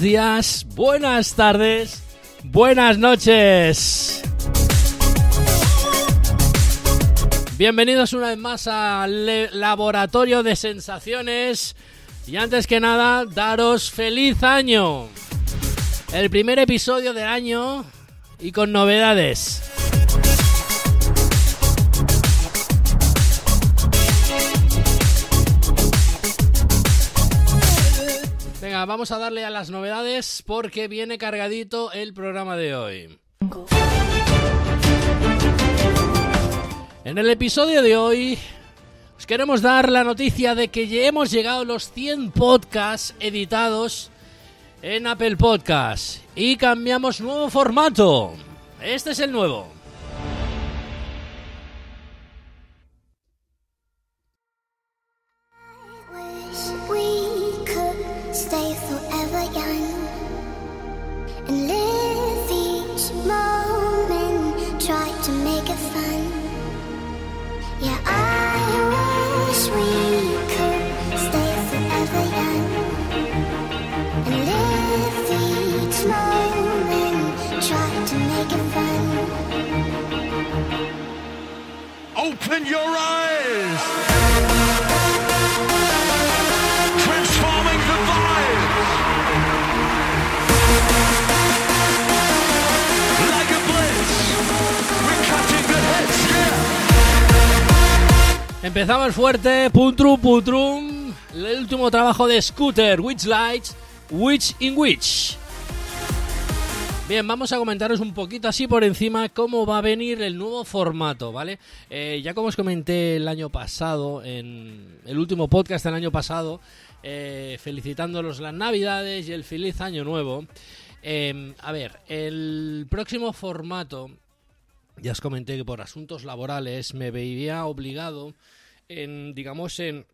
días, buenas tardes, buenas noches. Bienvenidos una vez más al Laboratorio de Sensaciones. Y antes que nada, daros feliz año. El primer episodio del año y con novedades. Vamos a darle a las novedades porque viene cargadito el programa de hoy. En el episodio de hoy os queremos dar la noticia de que hemos llegado a los 100 podcasts editados en Apple Podcasts y cambiamos nuevo formato. Este es el nuevo. Stay forever young and live each moment, try to make it fun. Yeah, I wish we could stay forever young and live each moment, try to make it fun. Open your eyes! Empezamos fuerte, putrum putrum. El último trabajo de Scooter, Witch Lights, Witch in Witch. Bien, vamos a comentaros un poquito así por encima cómo va a venir el nuevo formato, ¿vale? Eh, ya como os comenté el año pasado, en el último podcast del año pasado, eh, felicitándolos las navidades y el feliz año nuevo. Eh, a ver, el próximo formato ya os comenté que por asuntos laborales me veía obligado en, digamos, en,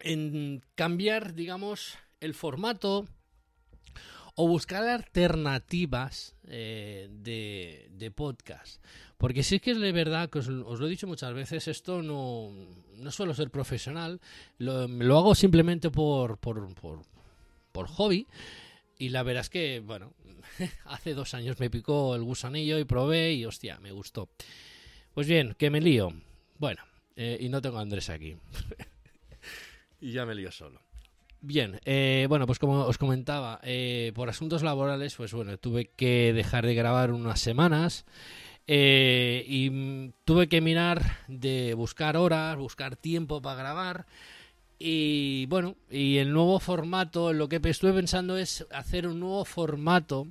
en cambiar, digamos, el formato o buscar alternativas eh, de, de podcast. Porque sí que es de verdad que os, os lo he dicho muchas veces, esto no, no suelo ser profesional, lo, hago simplemente por, por, por, por hobby. Y la verdad es que, bueno, hace dos años me picó el gusanillo y probé y hostia, me gustó. Pues bien, que me lío. Bueno, eh, y no tengo a Andrés aquí. y ya me lío solo. Bien, eh, bueno, pues como os comentaba, eh, por asuntos laborales, pues bueno, tuve que dejar de grabar unas semanas eh, y tuve que mirar de buscar horas, buscar tiempo para grabar. Y bueno, y el nuevo formato, lo que estuve pensando es hacer un nuevo formato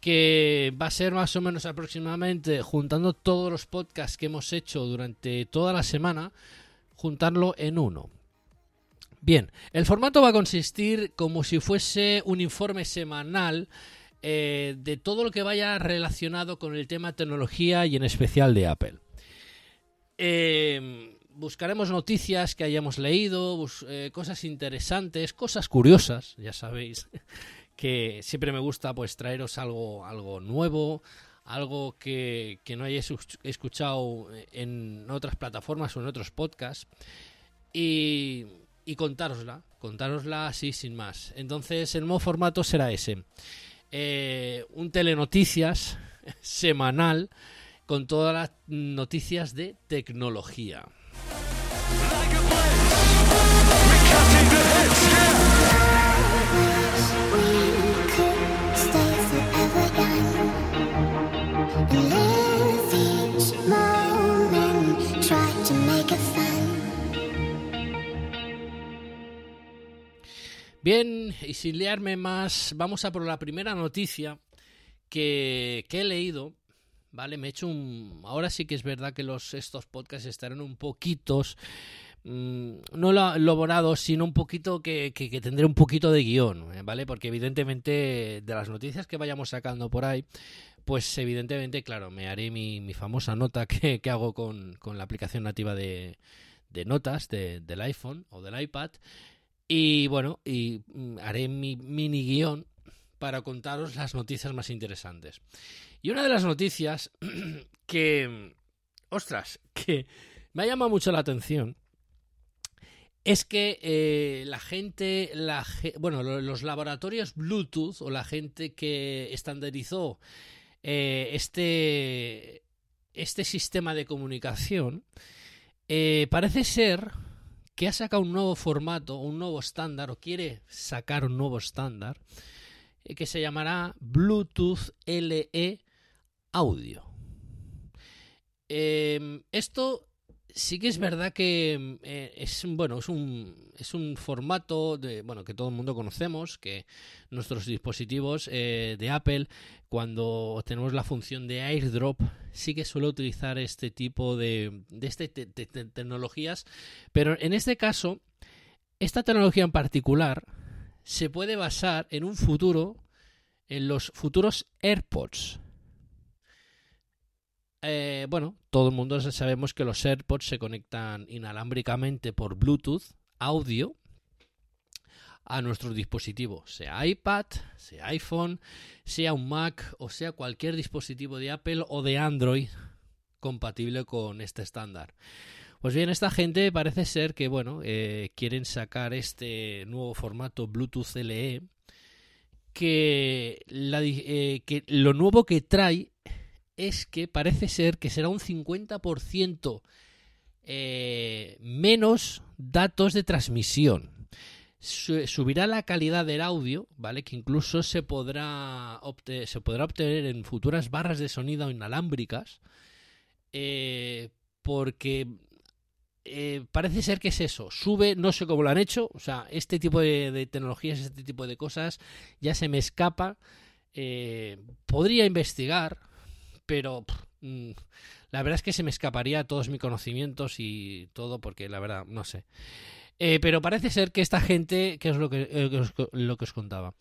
que va a ser más o menos aproximadamente juntando todos los podcasts que hemos hecho durante toda la semana, juntarlo en uno. Bien, el formato va a consistir como si fuese un informe semanal eh, de todo lo que vaya relacionado con el tema tecnología y en especial de Apple. Eh, buscaremos noticias que hayamos leído, eh, cosas interesantes, cosas curiosas, ya sabéis que siempre me gusta pues traeros algo, algo nuevo, algo que, que no hayáis escuchado en otras plataformas o en otros podcasts y, y contárosla, contárosla así sin más. Entonces el nuevo formato será ese. Eh, un telenoticias semanal con todas las noticias de tecnología. Y sin liarme más, vamos a por la primera noticia que, he leído. Vale, me he hecho un. Ahora sí que es verdad que los, estos podcasts estarán un poquitos. mm, no elaborados, sino un poquito que, tendré un poquito de guion. ¿vale? Porque evidentemente de las noticias que vayamos sacando por ahí, pues evidentemente, claro, me haré mi, mi famosa nota que, que hago con, con la aplicación nativa de, de notas de- del iPhone o del iPad. Y bueno, y mm, haré mi mini guion para contaros las noticias más interesantes. Y una de las noticias que, ostras, que me ha llamado mucho la atención es que eh, la gente, la, bueno, lo- los laboratorios Bluetooth o la gente que estandarizó eh, este, este sistema de comunicación, eh, parece ser que ha sacado un nuevo formato, un nuevo estándar, o quiere sacar un nuevo estándar, eh, que se llamará Bluetooth LE Audio. Eh, esto sí que es verdad que eh, es bueno es un es un formato de bueno que todo el mundo conocemos que nuestros dispositivos eh, de Apple cuando tenemos la función de AirDrop sí que suele utilizar este tipo de de este te- te- te- tecnologías pero en este caso esta tecnología en particular se puede basar en un futuro en los futuros AirPods eh, bueno, todo el mundo sabemos que los AirPods se conectan inalámbricamente por Bluetooth, audio, a nuestro dispositivo, sea iPad, sea iPhone, sea un Mac o sea cualquier dispositivo de Apple o de Android compatible con este estándar. Pues bien, esta gente parece ser que, bueno, eh, quieren sacar este nuevo formato Bluetooth LE eh, que lo nuevo que trae es que parece ser que será un 50% eh, menos datos de transmisión. Su- subirá la calidad del audio, ¿vale? Que incluso se podrá, se podrá obtener en futuras barras de sonido inalámbricas. eh, porque eh, parece ser que es eso. Sube, no sé cómo lo han hecho. O sea, este tipo de, tecnologías, este tipo de cosas, ya se me escapa. Podría investigar, pero mm, la verdad es que se me escaparía todos mis conocimientos y todo, porque la verdad, no sé. Eh, pero parece ser que esta gente, que es lo que, eh, os, contaba,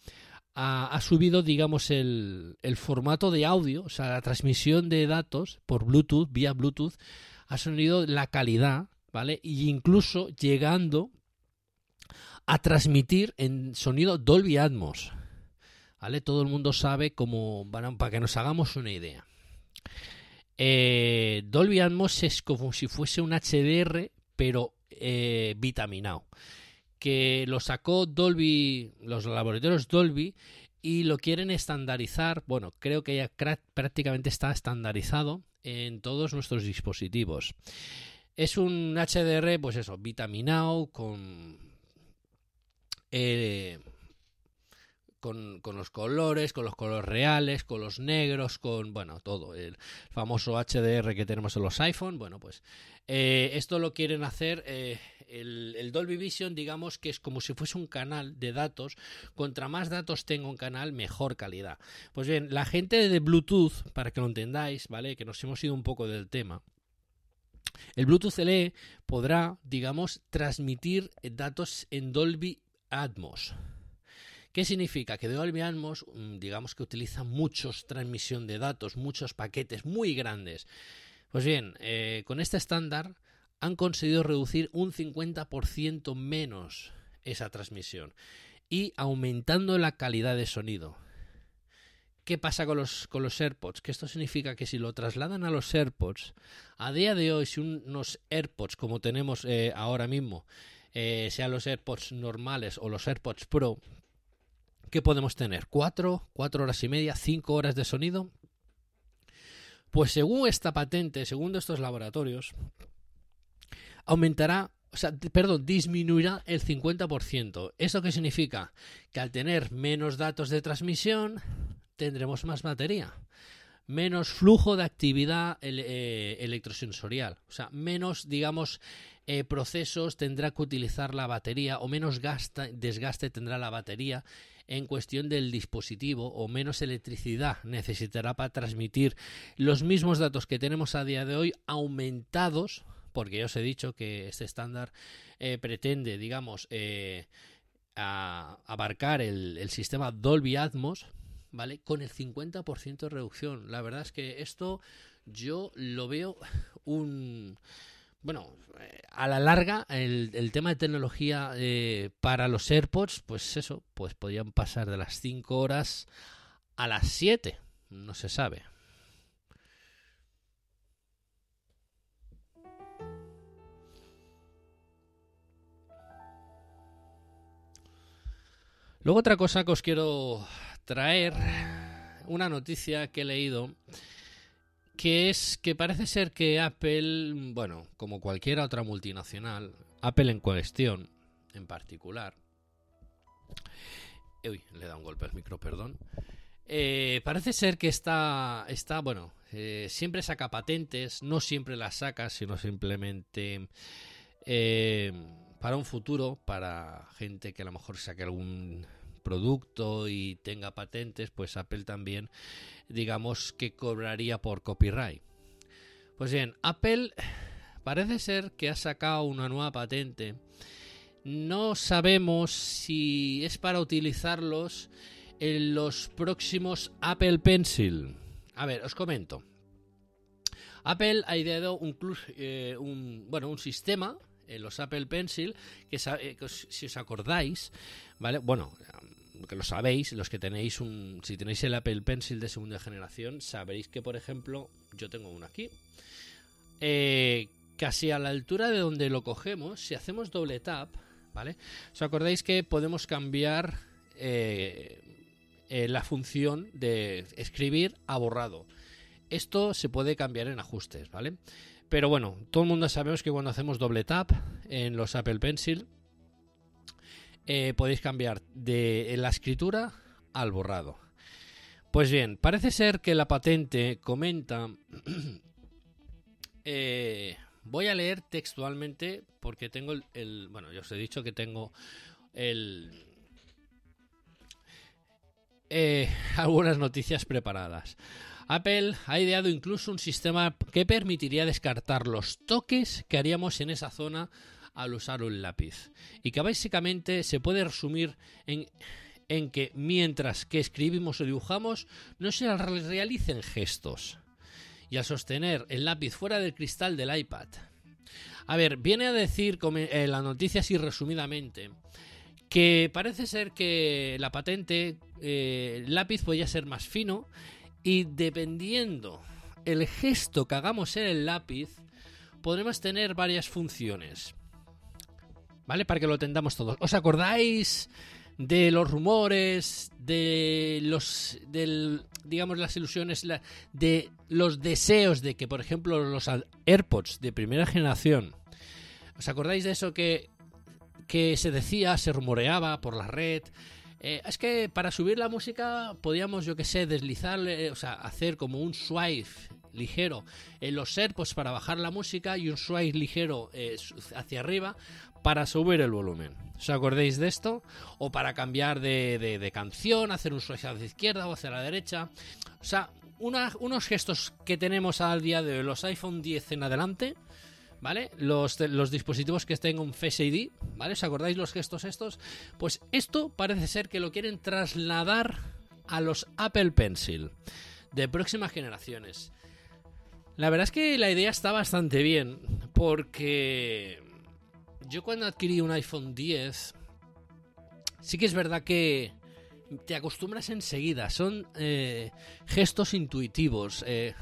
ha, subido, digamos, el, formato de audio, o sea, la transmisión de datos por Bluetooth, vía Bluetooth, ha subido la calidad, ¿vale? Y incluso llegando a transmitir en sonido Dolby Atmos. ¿Vale? Todo el mundo sabe cómo, para que nos hagamos una idea. Eh, Dolby Atmos es como si fuese un HDR, pero eh, vitaminado. Que lo sacó Dolby, los laboratorios Dolby, y lo quieren estandarizar. Bueno, creo que ya prácticamente está estandarizado en todos nuestros dispositivos. Es un HDR, pues eso, vitaminado, con. eh, con, con los colores, con los colores reales, con los negros, con, bueno, todo. El famoso HDR que tenemos en los iPhone. Bueno, pues eh, esto lo quieren hacer. eh, el, el Dolby Vision, digamos que es como si fuese un canal de datos. Contra más datos tenga un canal, mejor calidad. Pues bien, la gente de Bluetooth, para que lo entendáis, ¿vale? Que nos hemos ido un poco del tema. El Bluetooth LE podrá, digamos, transmitir datos en Dolby Atmos. ¿Qué significa? Que Dolby Atmos, mm, digamos que utiliza muchos transmisión de datos, muchos paquetes muy grandes. Pues bien, eh, con este estándar han conseguido reducir un 50% menos esa transmisión y aumentando la calidad de sonido. ¿Qué pasa con los, con los AirPods? Que esto significa que si lo trasladan a los AirPods, a día de hoy, si unos AirPods como tenemos eh, ahora mismo, eh, sean los AirPods normales o los AirPods Pro, ¿qué podemos tener? ¿Cuatro? ¿Cuatro horas y media? ¿Cinco horas de sonido? Pues según esta patente, según estos laboratorios, aumentará, o sea, perdón, disminuirá el 50%. ¿Eso qué significa? Que al tener menos datos de transmisión, tendremos más batería. Menos flujo de actividad eh, electrosensorial. O sea, menos, digamos, eh, procesos tendrá que utilizar la batería o menos gasta- desgaste tendrá la batería en cuestión del dispositivo o menos electricidad necesitará para transmitir los mismos datos que tenemos a día de hoy aumentados porque ya os he dicho que este estándar eh, pretende digamos eh, a- abarcar el, el sistema Dolby Atmos vale con el 50% de reducción. La verdad es que esto yo lo veo un bueno, eh, a la larga, el, tema de tecnología eh, para los AirPods, pues eso, pues podían pasar de las 5 horas a las 7. No se sabe. Luego otra cosa que os quiero traer, una noticia que he leído que es que parece ser que Apple, bueno, como cualquier otra multinacional, Apple en cuestión, en particular, uy, le da un golpe al micro, perdón. Eh, parece ser que está, está bueno, eh, siempre saca patentes, no siempre las saca, sino simplemente eh, para un futuro, para gente que a lo mejor saque algún producto y tenga patentes, pues Apple también, digamos que cobraría por copyright. Pues bien, Apple parece ser que ha sacado una nueva patente. No sabemos si es para utilizarlos en los próximos Apple Pencil. A ver, os comento. Apple ha ideado un, eh, un- bueno, un sistema en los Apple Pencil que, eh, si os acordáis, ¿vale? Bueno, que lo sabéis, los que tenéis un si tenéis el Apple Pencil de segunda generación, sabréis que por ejemplo, yo tengo uno aquí. Eh, casi a la altura de donde lo cogemos, si hacemos doble tap, ¿vale? ¿Os acordáis que podemos cambiar eh, eh, la función de escribir a borrado? Esto se puede cambiar en ajustes, ¿vale? Pero bueno, todo el mundo sabemos que cuando hacemos doble tap en los Apple Pencil, eh, podéis cambiar de la escritura al borrado. Pues bien, parece ser que la patente comenta... eh, voy a leer textualmente porque tengo el, Bueno, ya os he dicho que tengo el... eh, algunas noticias preparadas. Apple ha ideado incluso un sistema que permitiría descartar los toques que haríamos en esa zona al usar un lápiz. Y que básicamente se puede resumir en, en que mientras que escribimos o dibujamos no se realicen gestos. Y al sostener el lápiz fuera del cristal del iPad. A ver, viene a decir eh, la noticia así resumidamente que parece ser que la patente, eh, el lápiz podía ser más fino y dependiendo el gesto que hagamos en el lápiz, podremos tener varias funciones. ¿Vale? Para que lo entendamos todos. ¿Os acordáis de los rumores, de los, del, digamos, las ilusiones, de los deseos de que, por ejemplo, los AirPods de primera generación, ¿os acordáis de eso que, que se decía, se rumoreaba por la red? Eh, es que para subir la música podíamos, yo que sé, deslizar, eh, o sea, hacer como un swipe ligero en los AirPods para bajar la música y un swipe ligero eh, hacia arriba para subir el volumen. ¿Os acordáis de esto? O para cambiar de, de- canción, hacer un swipe hacia la izquierda o hacia la derecha. O sea, unos gestos que tenemos al día de hoy, los iPhone 10 en adelante, ¿vale? Los, los dispositivos que tengan Face ID, ¿vale? ¿Os acordáis los gestos estos? Pues esto parece ser que lo quieren trasladar a los Apple Pencil de próximas generaciones. La verdad es que la idea está bastante bien, porque yo cuando adquirí un iPhone 10, sí que es verdad que te acostumbras enseguida, son eh, gestos intuitivos. eh,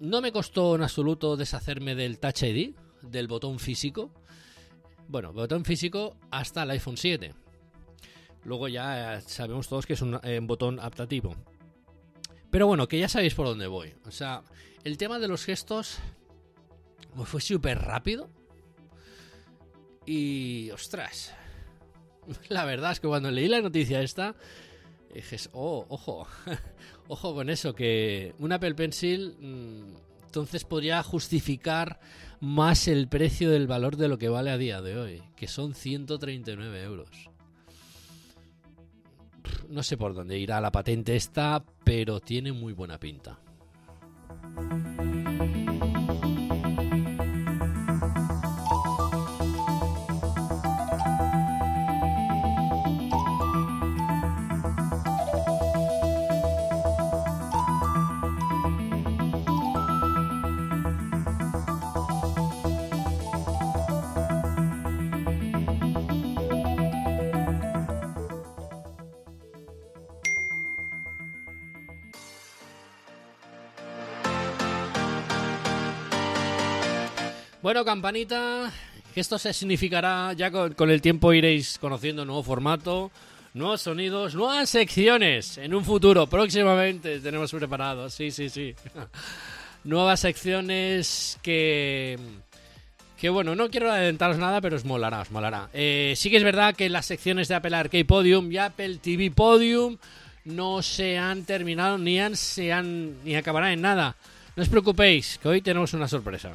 no me costó en absoluto deshacerme del Touch ID, del botón físico. Bueno, botón físico hasta el iPhone 7. Luego ya eh, sabemos todos que es un botón adaptativo. Pero bueno, que ya sabéis por dónde voy. O sea, el tema de los gestos pues fue súper rápido. Y ostras. La verdad es que cuando leí la noticia esta, dije, oh, ojo, ojo con eso, que un Apple Pencil mm, entonces podría justificar más el precio del valor de lo que vale a día de hoy, que son 139 euros. No sé por dónde irá la patente esta, pero tiene muy buena pinta. Bueno, campanita, esto se significará, ya con, el tiempo iréis conociendo nuevo formato, nuevos sonidos, nuevas secciones en un futuro, próximamente tenemos preparados, sí, sí, sí. nuevas secciones que... Que bueno, no quiero adelantaros nada, pero os molará, os molará. Eh, sí que es verdad que las secciones de Apple Arcade Podium y Apple TV Podium no se han terminado ni han, se han ni acabarán en nada. No os preocupéis, que hoy tenemos una sorpresa.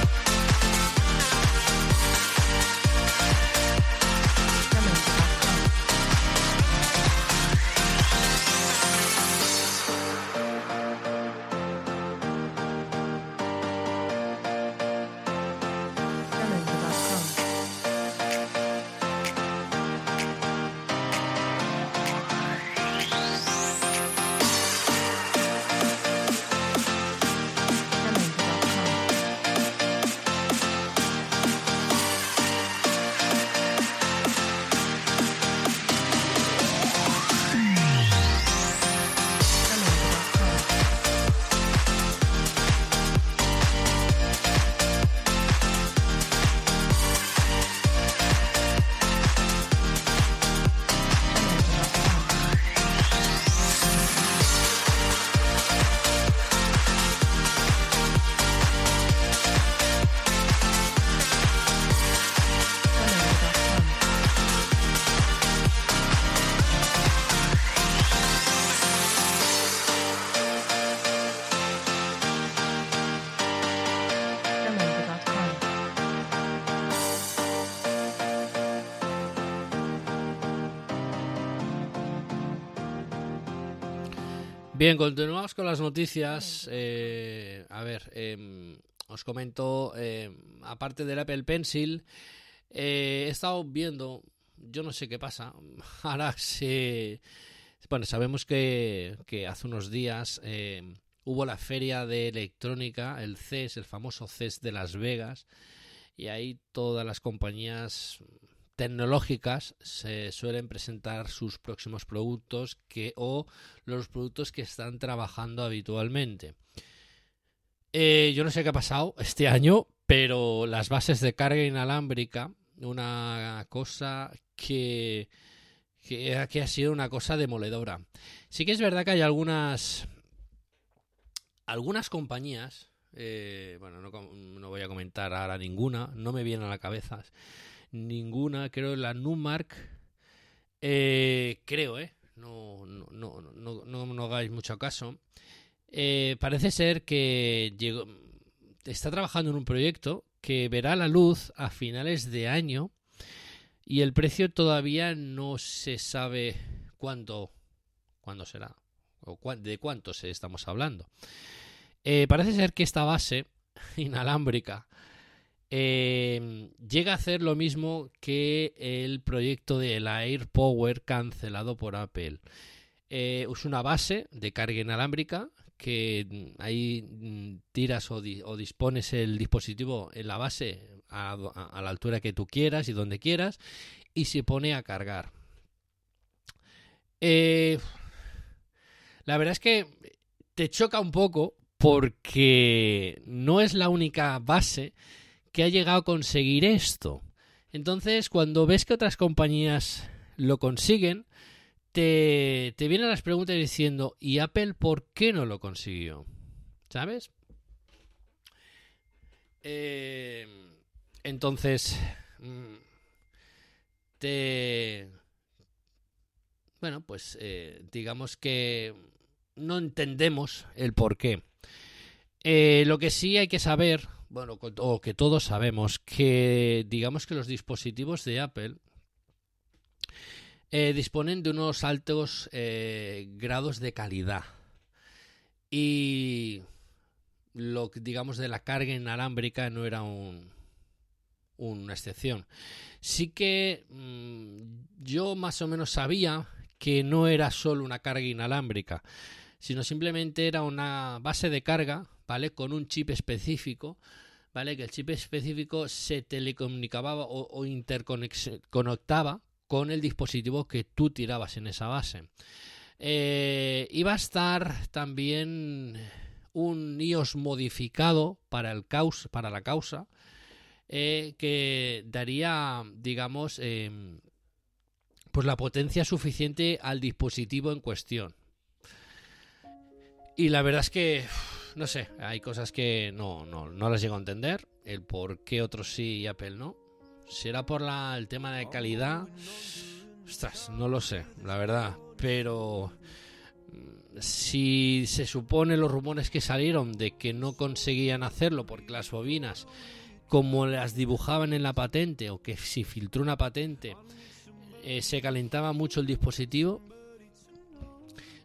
Bien, continuamos con las noticias. Eh, a ver, em, os comento, em, aparte del Apple Pencil, eh, he estado viendo, yo no sé qué pasa, ahora se... Bueno, sabemos que, que hace unos días em, hubo la feria de electrónica, el CES, el famoso CES de Las Vegas, y ahí todas las compañías tecnológicas se suelen presentar sus próximos productos que o los productos que están trabajando habitualmente. Eh, yo no sé qué ha pasado este año, pero las bases de carga inalámbrica, una cosa que, que, ha sido una cosa demoledora. Sí que es verdad que hay algunas algunas compañías, eh, bueno, no, no voy a comentar ahora ninguna, no me viene a la cabeza ninguna, creo la Numark, eh, creo, ¿eh? No, no, no, no, no, no hagáis mucho caso. Eh, parece ser que llegó, está trabajando en un proyecto que verá la luz a finales de año y el precio todavía no se sabe cuánto, cuándo será o de cuánto estamos hablando. Parece ser que esta base inalámbrica eh, llega a hacer lo mismo que el proyecto del Air Power cancelado por Apple. Eh, es una base de carga inalámbrica que mm, ahí mm, tiras o, di o, dispones el dispositivo en la base a, la altura que tú quieras y donde quieras y se pone a cargar. Eh, la verdad es que te choca un poco porque no es la única base que ha llegado a conseguir esto. Entonces, cuando ves que otras compañías lo consiguen, te, te vienen las preguntas diciendo, ¿y Apple por qué no lo consiguió? ¿Sabes? Eh, entonces, mm, te... Bueno, pues eh, digamos que no entendemos el por qué. Eh, lo que sí hay que saber, bueno, o que todos sabemos, que digamos que los dispositivos de Apple eh, disponen de unos altos eh, grados de calidad. Y lo que digamos de la carga inalámbrica no era un, una excepción. Sí que mmm, yo más o menos sabía que no era solo una carga inalámbrica, sino simplemente era una base de carga, ¿vale? Con un chip específico ¿vale? Que el chip específico se telecomunicaba o, interconectaba con el dispositivo que tú tirabas en esa base. Eh, iba a estar también un iOS modificado para, el causa, para la causa. eh, que daría, digamos, em, pues la potencia suficiente al dispositivo en cuestión. Y la verdad es que, no sé, hay cosas que no, no, no las llego a entender. El por qué otros sí y Apple no. ¿Será por la, el tema de calidad? Ostras, no lo sé, la verdad. Pero mm, si se supone los rumores que salieron de que no conseguían hacerlo porque las bobinas, como las dibujaban en la patente o que si filtró una patente, eh, se calentaba mucho el dispositivo,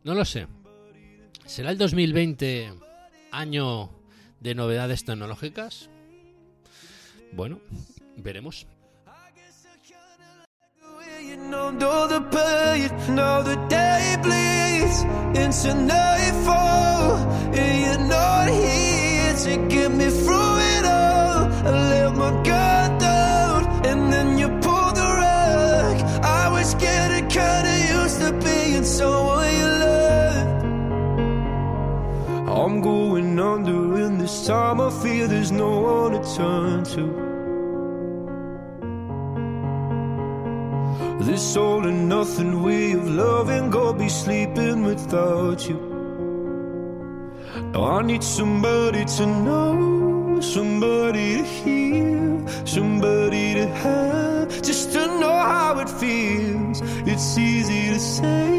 no lo sé. ¿Será el 2020 año de novedades tecnológicas? Bueno, veremos. Then you I'm going under, and this time I feel there's no one to turn to. This all and nothing way of loving, go be sleeping without you. Now I need somebody to know, somebody to hear, somebody to have, just to know how it feels. It's easy to say,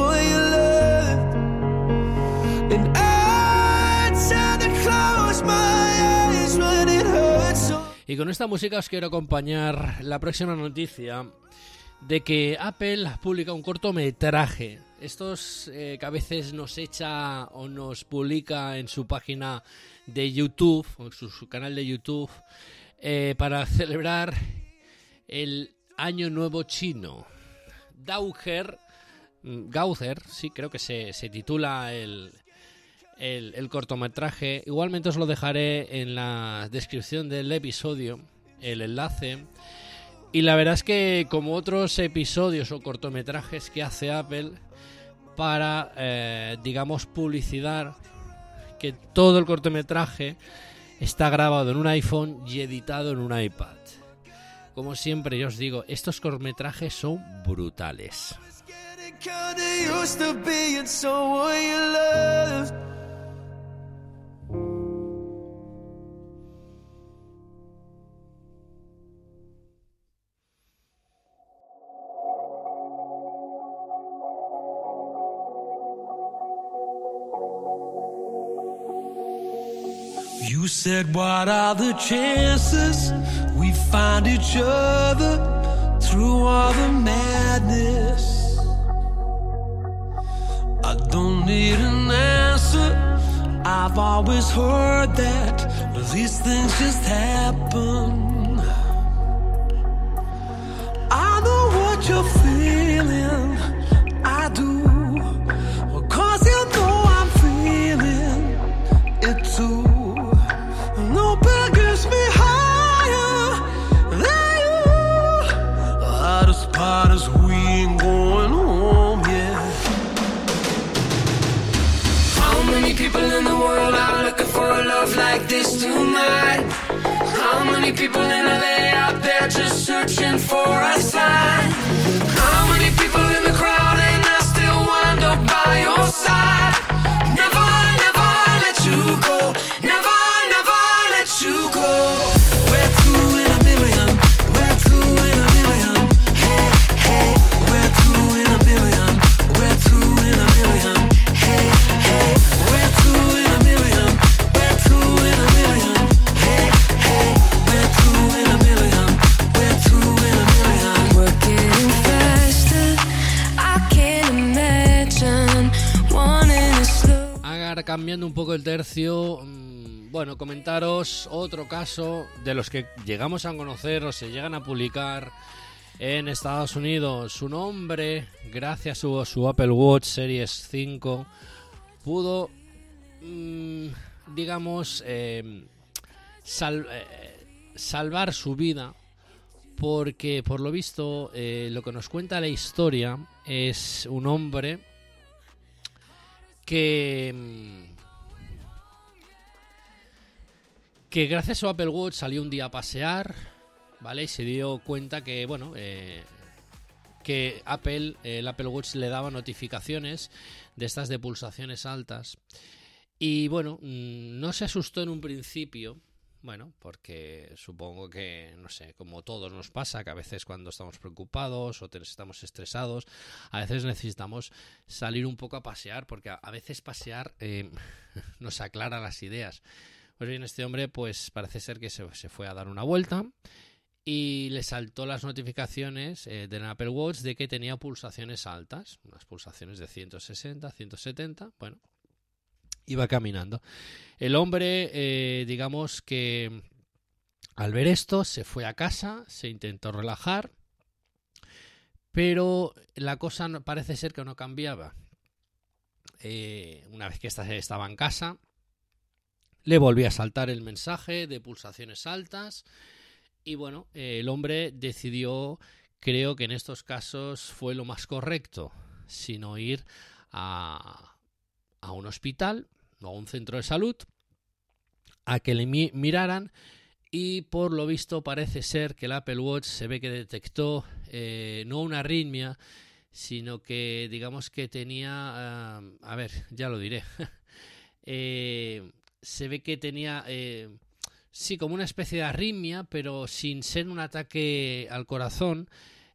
Y con esta música os quiero acompañar la próxima noticia de que Apple publica un cortometraje. Estos eh, que a veces nos echa o nos publica en su página de YouTube, o en su, canal de YouTube, eh, para celebrar el Año Nuevo Chino. Dauger, mm, Gauther, sí, creo que se, se titula el, el, cortometraje. Igualmente os lo dejaré en la descripción del episodio, el enlace. Y la verdad es que como otros episodios o cortometrajes que hace Apple para, eh, digamos, publicidad, que todo el cortometraje está grabado en un iPhone y editado en un iPad. Como siempre yo os digo, estos cortometrajes son brutales. Said, What are the chances we find each other through all the madness? I don't need an answer. I've always heard that these things just happen. This tonight? How many people in LA out there just searching for a sign? Cambiando un poco el tercio, mm, bueno, comentaros otro caso de los que llegamos a conocer o se llegan a publicar en Estados Unidos. Su nombre, gracias a su, su Apple Watch Series 5, pudo, mm, digamos, sal- eh, salvar su vida porque por lo visto eh, lo que nos cuenta la historia es un hombre que mm, que gracias a Apple Watch salió un día a pasear, ¿vale? Y se dio cuenta que, bueno, eh, que Apple, el Apple Watch le daba notificaciones de estas de pulsaciones altas. Y bueno, mm, no se asustó en un principio, bueno, porque supongo que, no sé, como todos nos pasa, que a veces cuando estamos preocupados o estamos estresados, a veces necesitamos salir un poco a pasear, porque a, veces pasear eh, nos aclara las ideas. Pues bien, este hombre, pues parece ser que se, se fue a dar una vuelta y le saltó las notificaciones eh, del Apple Watch de que tenía pulsaciones altas, unas pulsaciones de 160, 170, bueno, iba caminando. El hombre, eh, digamos que al ver esto, se fue a casa, se intentó relajar, pero la cosa parece ser que no cambiaba. Eh, una vez que esta- estaba en casa, le volvió a saltar el mensaje de pulsaciones altas y bueno, el hombre decidió, creo que en estos casos fue lo más correcto, sino ir a, a un hospital o a un centro de salud a que le mi- miraran y por lo visto parece ser que el Apple Watch se ve que detectó eh, no una arritmia, sino que digamos que tenía, ah, a ver, ya lo diré, Eh, se ve que tenía, eh, sí, como una especie de arritmia, pero sin ser un ataque al corazón.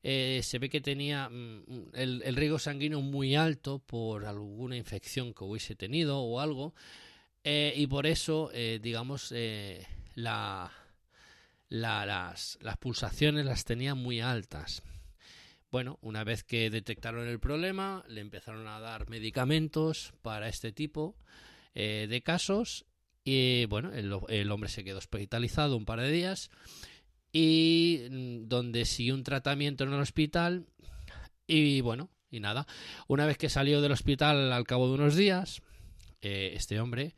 Eh, se ve que tenía mm, el, el riesgo sanguíneo muy alto por alguna infección que hubiese tenido o algo. Eh, y por eso, eh, digamos, la, la- las, pulsaciones las tenía muy altas. Bueno, una vez que detectaron el problema, le empezaron a dar medicamentos para este tipo de casos. Y bueno, el hombre se quedó hospitalizado un par de días y mm, donde siguió un tratamiento en el hospital y bueno, y nada, una vez que salió del hospital al cabo de unos días, eh, este hombre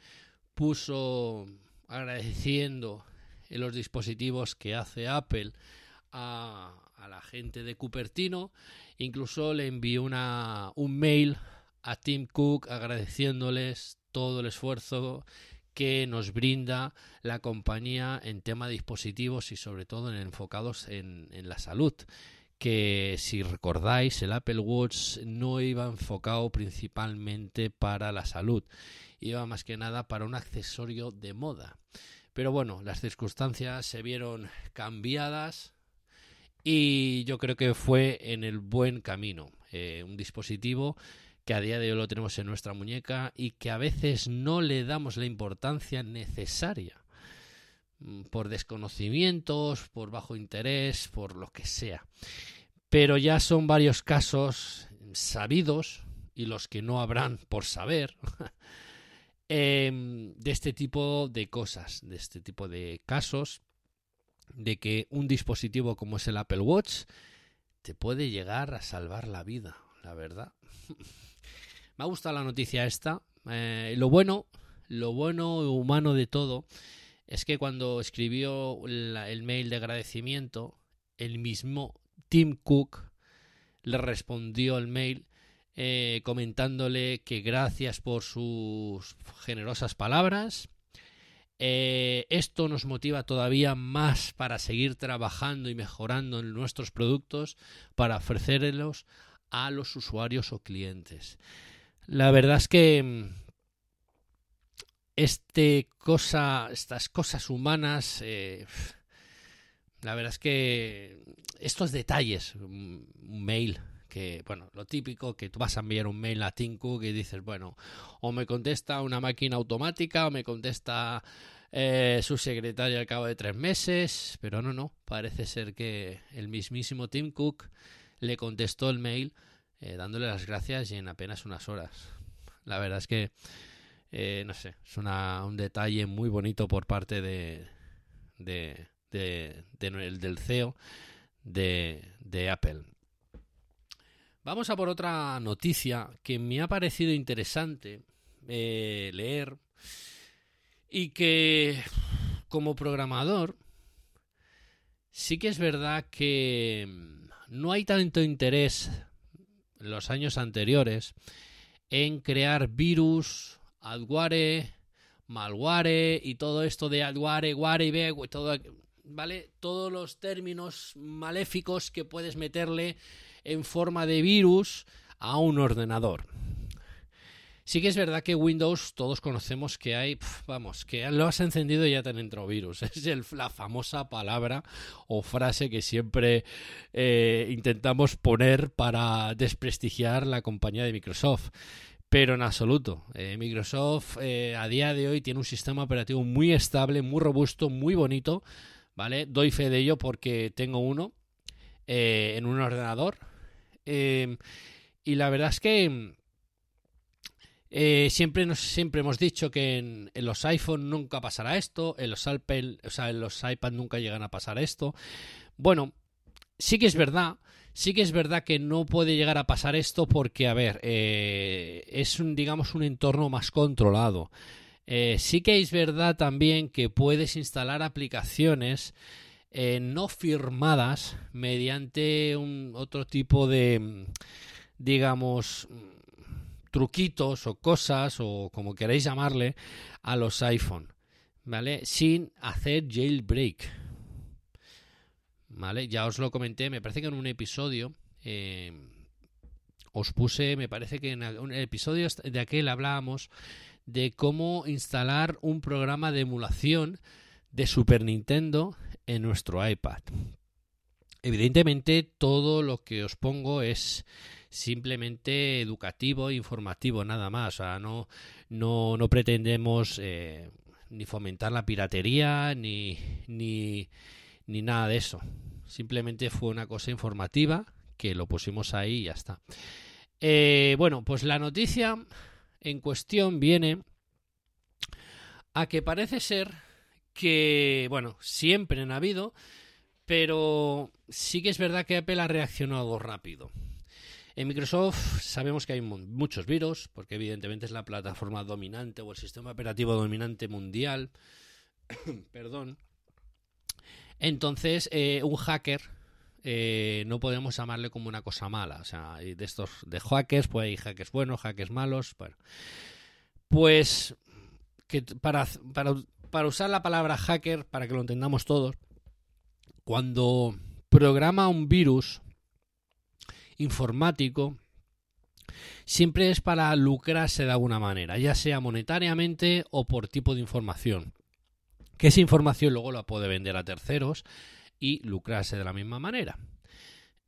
puso agradeciendo en los dispositivos que hace Apple a, a la gente de Cupertino, incluso le envió una, un mail a Tim Cook agradeciéndoles todo el esfuerzo que nos brinda la compañía en tema de dispositivos y sobre todo en enfocados en, la salud que si recordáis el Apple Watch no iba enfocado principalmente para la salud iba más que nada para un accesorio de moda. Pero bueno las circunstancias se vieron cambiadas y yo creo que fue en el buen camino. Eh, un dispositivo que a día de hoy lo tenemos en nuestra muñeca y que a veces no le damos la importancia necesaria mm, por desconocimientos, por bajo interés, por lo que sea. Pero ya son varios casos sabidos y los que no habrán por saber em, de este tipo de cosas, de este tipo de casos, de que un dispositivo como es el Apple Watch te puede llegar a salvar la vida, la verdad. Me ha gustado la noticia esta. Eh, lo bueno, lo bueno humano de todo es que cuando escribió el mail de agradecimiento, el mismo Tim Cook le respondió el mail eh, comentándole que gracias por sus generosas palabras. Eh, esto nos motiva todavía más para seguir trabajando y mejorando en nuestros productos para ofrecerlos a los usuarios o clientes. La verdad es que mm, este cosa, estas cosas humanas, eh, la verdad es que estos detalles, un un mail, que bueno, lo típico que tú vas a enviar un mail a Tim Cook y dices, bueno, o me contesta una máquina automática o me contesta eh, su secretaria al cabo de tres meses, pero no, no, parece ser que el mismísimo Tim Cook le contestó el mail eh, dándole las gracias y en apenas unas horas. La verdad es que, eh, no sé, es un detalle muy bonito por parte de, de, de- de- del CEO de, Apple. Vamos a por otra noticia que me ha parecido interesante eh, leer y que como programador sí que es verdad que mm, no hay tanto interés los años anteriores en crear virus, adware, malware y todo esto de adware, ware, be- todo, ¿vale? Todos los términos maléficos que puedes meterle en forma de virus a un ordenador. Sí que es verdad que Windows todos conocemos que hay, vamos, que lo has encendido y ya te han entrado virus. Es la famosa palabra o frase que siempre eh, intentamos poner para desprestigiar la compañía de Microsoft. Pero en absoluto. Eh, Microsoft eh, a día de hoy tiene un sistema operativo muy estable, muy robusto, muy bonito. ¿Vale? Doy fe de ello porque tengo uno en un ordenador. Eh, y la verdad es que eh, siempre, siempre hemos dicho que en, los iPhone nunca pasará esto, en los, Apple, o sea, en los iPad nunca llegan a pasar esto. Bueno, sí que es verdad, sí que es verdad que no puede llegar a pasar esto porque, a ver, eh, es un, digamos, un entorno más controlado. Eh, sí que es verdad también que puedes instalar aplicaciones no firmadas mediante un otro tipo de, digamos, truquitos o cosas o como queráis llamarle a los iPhone, ¿vale? Sin hacer jailbreak. ¿Vale? Ya os lo comenté, me parece que en un episodio eh, os puse, me parece que en un episodio de aquel hablábamos de cómo instalar un programa de emulación de Super Nintendo en nuestro iPad. Evidentemente todo lo que os pongo es simplemente educativo informativo, nada más. O sea, no, no, no pretendemos eh, ni fomentar la piratería ni, ni, ni nada de eso. Simplemente fue una cosa informativa que lo pusimos ahí y ya está. Eh, bueno, pues la noticia en cuestión viene a que parece ser que, bueno, siempre han habido, pero sí que es verdad que Apple ha reaccionado rápido. En Microsoft sabemos que hay muchos virus, porque evidentemente es la plataforma dominante o el sistema operativo dominante mundial. Perdón. Entonces, eh, un hacker eh, no podemos llamarle como una cosa mala. O sea, de estos de hackers, pues hay hackers buenos, hackers malos. Bueno, pues para, para, para usar la palabra hacker, para que lo entendamos todos, cuando programa un virus informático, siempre es para lucrarse de alguna manera, ya sea monetariamente o por tipo de información. Que esa información luego la puede vender a terceros y lucrarse de la misma manera.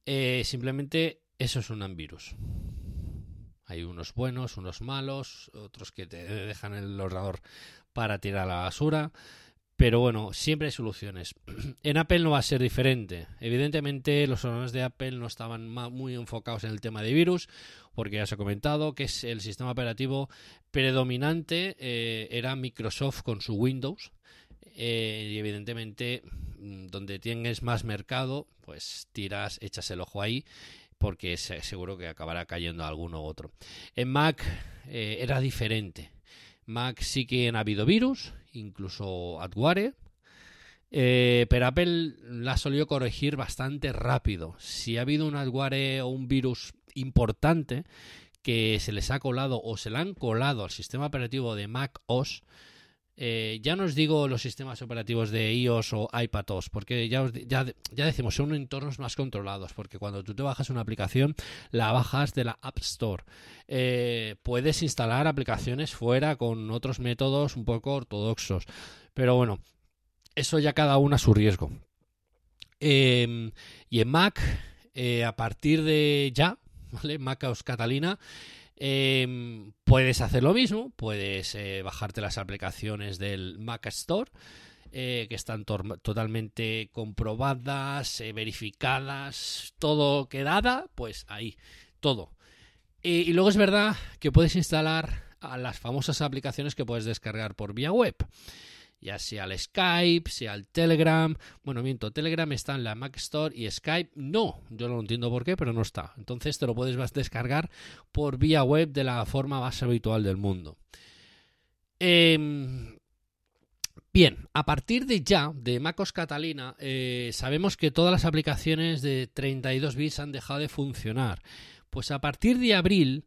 Eh, simplemente eso es un virus. Hay unos buenos, unos malos, otros que te dejan el ordenador para tirar a la basura. Pero bueno, siempre hay soluciones. En Apple no va a ser diferente. Evidentemente los ordenadores de Apple no estaban muy enfocados en el tema de virus, porque ya os he comentado que es el sistema operativo predominante eh, era Microsoft con su Windows. Eh, y evidentemente donde tienes más mercado, pues tiras, echas el ojo ahí porque seguro que acabará cayendo alguno u otro. En Mac eh, era diferente. Mac sí que han habido virus, incluso adware, eh, pero Apple la ha solido corregir bastante rápido. Si ha habido un adware o un virus importante que se les ha colado o se le han colado al sistema operativo de Mac OS, eh, ya no os digo los sistemas operativos de iOS o iPadOS, porque ya, os, ya, ya, decimos, son entornos más controlados, porque cuando tú te bajas una aplicación, la bajas de la App Store. Eh, puedes instalar aplicaciones fuera con otros métodos un poco ortodoxos, pero bueno, eso ya cada uno a su riesgo. Eh, y en Mac, a partir de ya, ¿vale? Mac OS Catalina, eh, puedes hacer lo mismo, puedes eh, bajarte las aplicaciones del Mac Store, eh, que están to totalmente comprobadas, eh, verificadas, todo quedada, pues ahí, todo. Y, luego es verdad que puedes instalar a las famosas aplicaciones que puedes descargar por vía web. Ya sea el Skype, sea el Telegram. Bueno, miento, Telegram está en la Mac Store y Skype no. Yo no entiendo por qué, pero no está. Entonces te lo puedes descargar por vía web de la forma más habitual del mundo. Em, bien, a partir de ya, de MacOS Catalina, eh, sabemos que todas las aplicaciones de 32 bits han dejado de funcionar. Pues a partir de abril,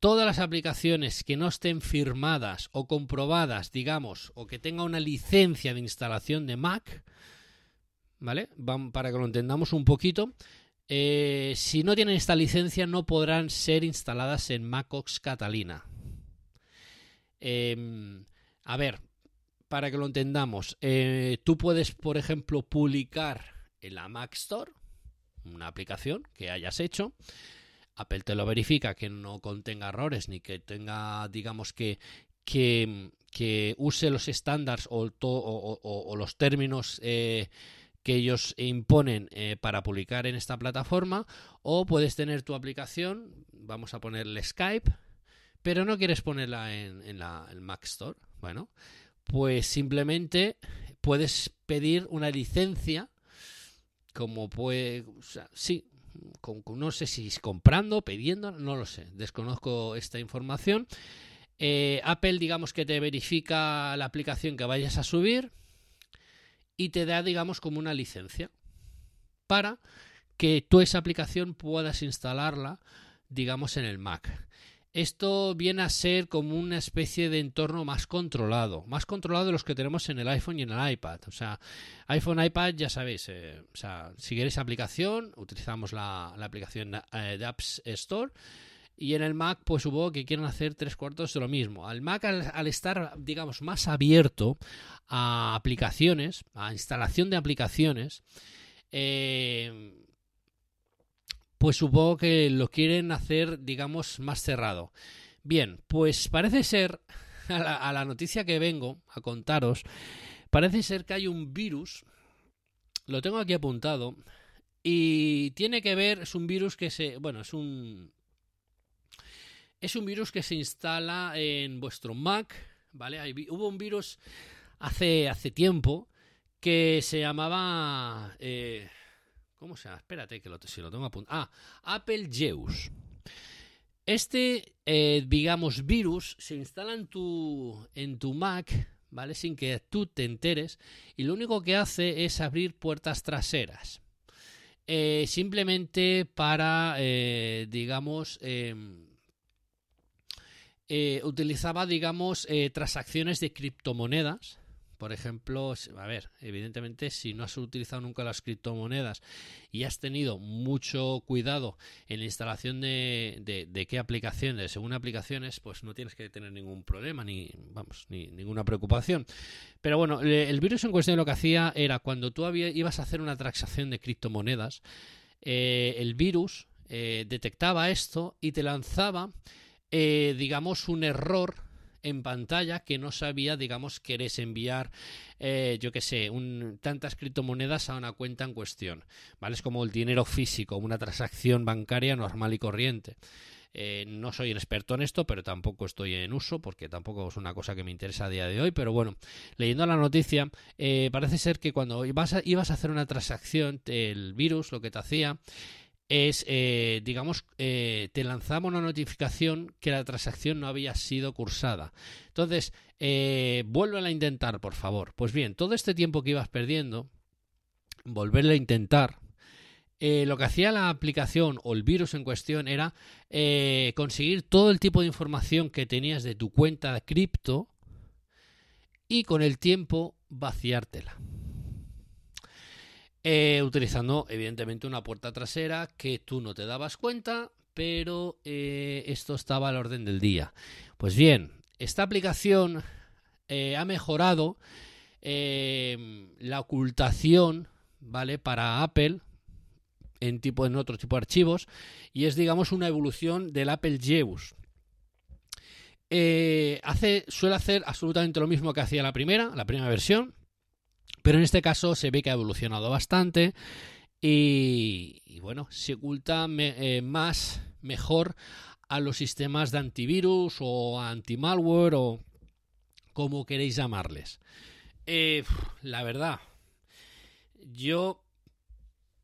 todas las aplicaciones que no estén firmadas o comprobadas, digamos, o que tenga una licencia de instalación de Mac, ¿vale? Para que lo entendamos un poquito, eh, si no tienen esta licencia no podrán ser instaladas en MacOS Catalina. Em, a ver, para que lo entendamos, eh, tú puedes, por ejemplo, publicar en la Mac Store una aplicación que hayas hecho. Apple te lo verifica que no contenga errores ni que tenga, digamos, que, que, use los estándares o, los términos eh, que ellos imponen eh, para publicar en esta plataforma. O puedes tener tu aplicación, vamos a ponerle Skype, pero no quieres ponerla en, en la en Mac Store. Bueno, pues simplemente puedes pedir una licencia como puede, sí, con- no sé si comprando, pidiendo, no lo sé, desconozco esta información. Eh, Apple, digamos que te verifica la aplicación que vayas a subir y te da, digamos, como una licencia para que tú esa aplicación puedas instalarla, digamos, en el Mac. Esto viene a ser como una especie de entorno más controlado, más controlado de los que tenemos en el iPhone y en el iPad. O sea, iPhone, iPad, ya sabéis, eh, o sea, si queréis aplicación, utilizamos la, aplicación eh, de Apps Store. Y en el Mac, pues supongo que quieren hacer tres cuartos de lo mismo. Al Mac, al, al estar, digamos, más abierto a aplicaciones, a instalación de aplicaciones, eh, pues supongo que lo quieren hacer, digamos, más cerrado. Bien, pues parece ser, a la, noticia que vengo a contaros, parece ser que hay un virus, lo tengo aquí apuntado, y tiene que ver, es un virus que se, bueno, es un, es un virus que se instala en vuestro Mac, ¿vale? Hay hubo un virus hace, hace tiempo que se llamaba... eh, ¿Cómo se llama? Espérate, que si lo tengo apuntado. Ah, Apple Zeus. Este, eh, digamos, virus se instala en tu, en tu Mac, ¿vale? Sin que tú te enteres. Y lo único que hace es abrir puertas traseras. Eh, simplemente para, eh, digamos, em, utilizaba, digamos, transacciones de criptomonedas. Por ejemplo, a ver, evidentemente, si no has utilizado nunca las criptomonedas y has tenido mucho cuidado en la instalación de, de, de qué aplicación, de según aplicaciones, pues no tienes que tener ningún problema ni, vamos, ni ninguna preocupación. Pero bueno, el virus en cuestión lo que hacía era cuando tú ibas a hacer una transacción de criptomonedas, eh, el virus eh, detectaba esto y te lanzaba, eh, digamos, un error en pantalla que no sabía, digamos, que eres enviar, eh, yo qué sé, un, tantas criptomonedas a una cuenta en cuestión. ¿Vale? Es como el dinero físico, una transacción bancaria normal y corriente. Eh, no soy un experto en esto, pero tampoco estoy en uso, porque tampoco es una cosa que me interesa a día de hoy. Pero bueno, leyendo la noticia, eh, parece ser que cuando ibas a, ibas a hacer una transacción, el virus lo que te hacía es, eh, digamos, eh, te lanzaba una notificación que la transacción no había sido cursada. Entonces, eh, vuélvela a intentar, por favor. Pues bien, todo este tiempo que ibas perdiendo, volverla a intentar, eh, lo que hacía la aplicación o el virus en cuestión era eh, conseguir todo el tipo de información que tenías de tu cuenta de cripto y con el tiempo vaciártela. Eh, utilizando evidentemente una puerta trasera que tú no te dabas cuenta, pero eh, esto estaba al orden del día. Pues bien, esta aplicación eh, ha mejorado la ocultación, ¿vale? Para Apple en tipo en otro tipo de archivos y es digamos una evolución del Apple Zeus. Eh, hace, suele hacer absolutamente lo mismo que hacía la primera, la primera versión, pero en este caso se ve que ha evolucionado bastante y, bueno, se oculta eh, más, mejor a los sistemas de antivirus o anti-malware o como queréis llamarles. Eh, la verdad, yo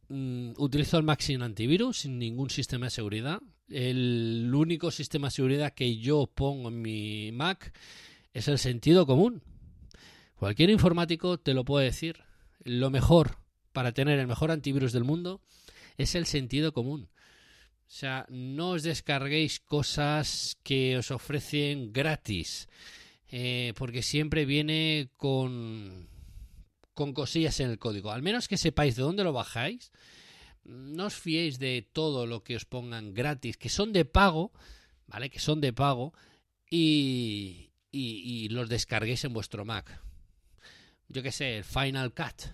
mm, utilizo el Mac sin antivirus, sin ningún sistema de seguridad. El único sistema de seguridad que yo pongo en mi Mac es el sentido común. Cualquier informático te lo puede decir. Lo mejor para tener el mejor antivirus del mundo es el sentido común. O sea, no os descarguéis cosas que os ofrecen gratis, eh, porque siempre viene con, con cosillas en el código. Al menos que sepáis de dónde lo bajáis. No os fiéis de todo lo que os pongan gratis, que son de pago, ¿vale? Que son de pago y, y, y los descarguéis en vuestro Mac. Yo qué sé, el Final Cut.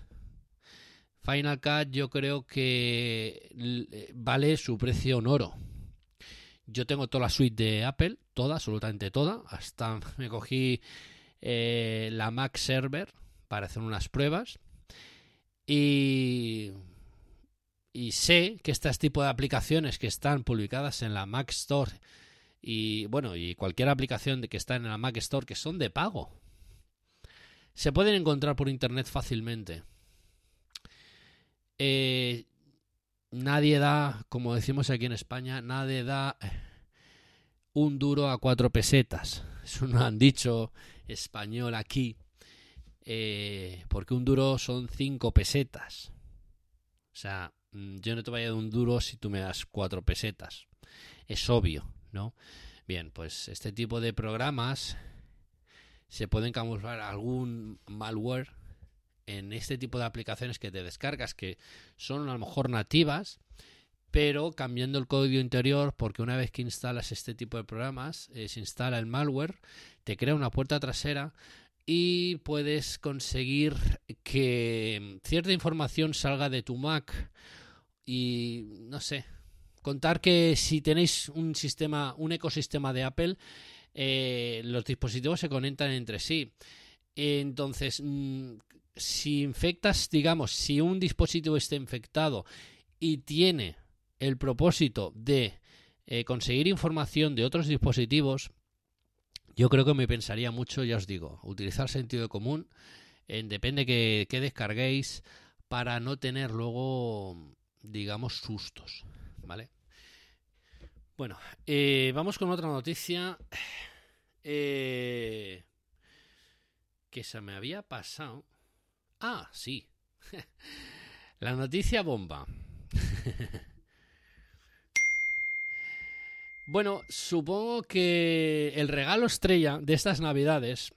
Final Cut yo creo que vale su precio en oro. Yo tengo toda la suite de Apple, toda, absolutamente toda. Hasta me cogí eh, la Mac Server para hacer unas pruebas. Y, y sé que este tipo de aplicaciones que están publicadas en la Mac Store y bueno, y cualquier aplicación que está en la Mac Store que son de pago. Se pueden encontrar por internet fácilmente. Eh, nadie da, como decimos aquí en España, nadie da un duro a cuatro pesetas. Eso no han dicho español aquí. Eh, porque un duro son cinco pesetas. O sea, mm, yo no te voy a dar un duro si tú me das cuatro pesetas. Es obvio, ¿no? Bien, pues este tipo de programas se pueden camuflar algún malware en este tipo de aplicaciones que te descargas que son a lo mejor nativas, pero cambiando el código interior, porque una vez que instalas este tipo de programas, eh, se instala el malware, te crea una puerta trasera y puedes conseguir que cierta información salga de tu Mac y no sé, contar que si tenéis un sistema, un ecosistema de Apple, eh, los dispositivos se conectan entre sí. Entonces, mm, si infectas, digamos, si un dispositivo está infectado y tiene el propósito de eh, conseguir información de otros dispositivos, yo creo que me pensaría mucho, ya os digo, utilizar sentido común, depende que, que descarguéis, para no tener luego, digamos, sustos, ¿vale? Bueno, eh, vamos con otra noticia eh, que se me había pasado. Ah, sí. La noticia bomba. Bueno, supongo que el regalo estrella de estas navidades,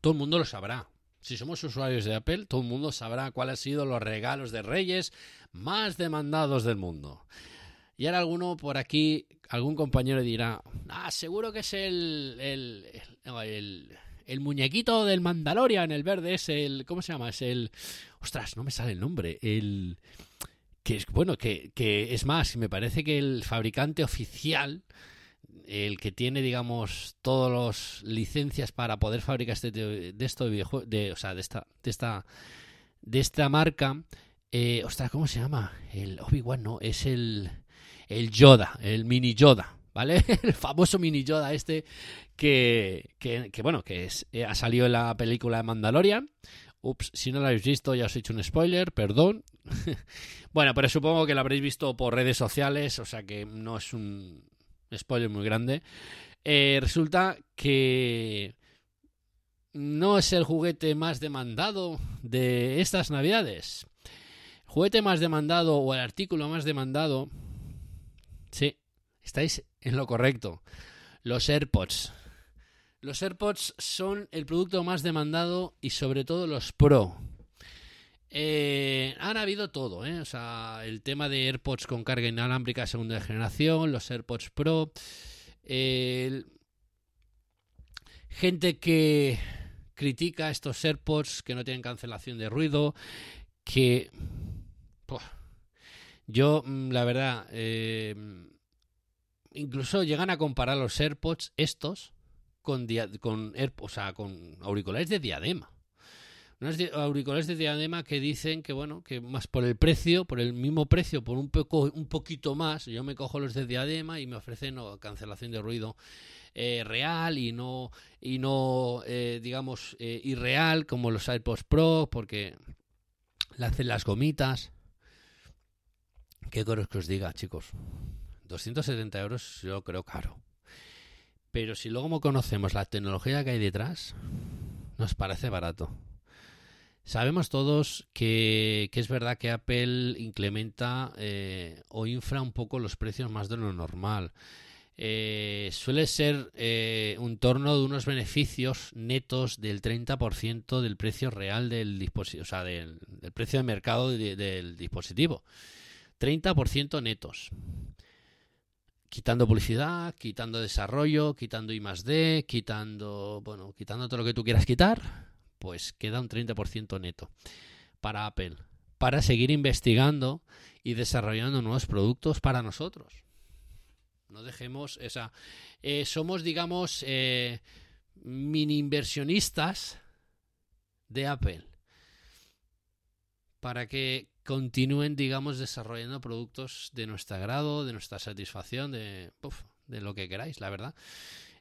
todo el mundo lo sabrá. Si somos usuarios de Apple, todo el mundo sabrá cuáles han sido los regalos de Reyes más demandados del mundo. Y ahora alguno por aquí, algún compañero dirá, ah, seguro que es el, el, el, muñequito del Mandalorian, el verde, es el, ¿cómo se llama? Es el, ostras, no me sale el nombre, el que es bueno que, que es más me parece que el fabricante oficial el que tiene digamos todas las licencias para poder fabricar este de, o sea de esta de esta de esta marca eh, ostras cómo se llama el Obi Wan no es el el Yoda el mini Yoda vale el famoso mini Yoda este que que, bueno que es, eh, ha salido en la película de Mandalorian Ups, si no lo habéis visto ya os he hecho un spoiler, perdón. bueno, pero supongo que lo habréis visto por redes sociales, o sea que no es un spoiler muy grande. Eh, resulta que no es el juguete más demandado de estas navidades. Juguete más demandado o el artículo más demandado, sí, estáis en lo correcto. Los AirPods. Los AirPods son el producto más demandado y sobre todo los Pro. Eh, han habido todo, ¿eh? O sea, el tema de AirPods con carga inalámbrica segunda generación, los AirPods Pro, gente que critica estos AirPods que no tienen cancelación de ruido, que. Yo, mm, la verdad, eh, incluso llegan a comparar los AirPods estos con, con, o sea, con auriculares de diadema. Unos auriculares de diadema que dicen que, bueno, que más por el precio, por el mismo precio, por un, poco, un poquito más, yo me cojo los de diadema y me ofrecen cancelación de ruido. eh, real y no, y no eh, digamos, irreal como los AirPods Pro, porque le hacen las gomitas. ¿Qué queréis que os diga, chicos? 270 euros yo creo caro. Pero si luego conocemos la tecnología que hay detrás, nos parece barato. Sabemos todos que, es verdad que Apple incrementa eh, o infla un poco los precios más de lo normal. Eh, suele ser eh, un torno de unos beneficios netos del 30% del precio real del dispositivo, o sea, del, precio de mercado de- del dispositivo. 30% netos. Quitando publicidad, quitando desarrollo, quitando I D, quitando, bueno, quitando todo lo que tú quieras quitar, pues queda un 30% neto para Apple, para seguir investigando y desarrollando nuevos productos para nosotros. No dejemos esa. eh, somos, digamos, eh, mini inversionistas de Apple para que continúen, digamos, desarrollando productos de nuestro agrado, de nuestra satisfacción, de, de lo que queráis, la verdad.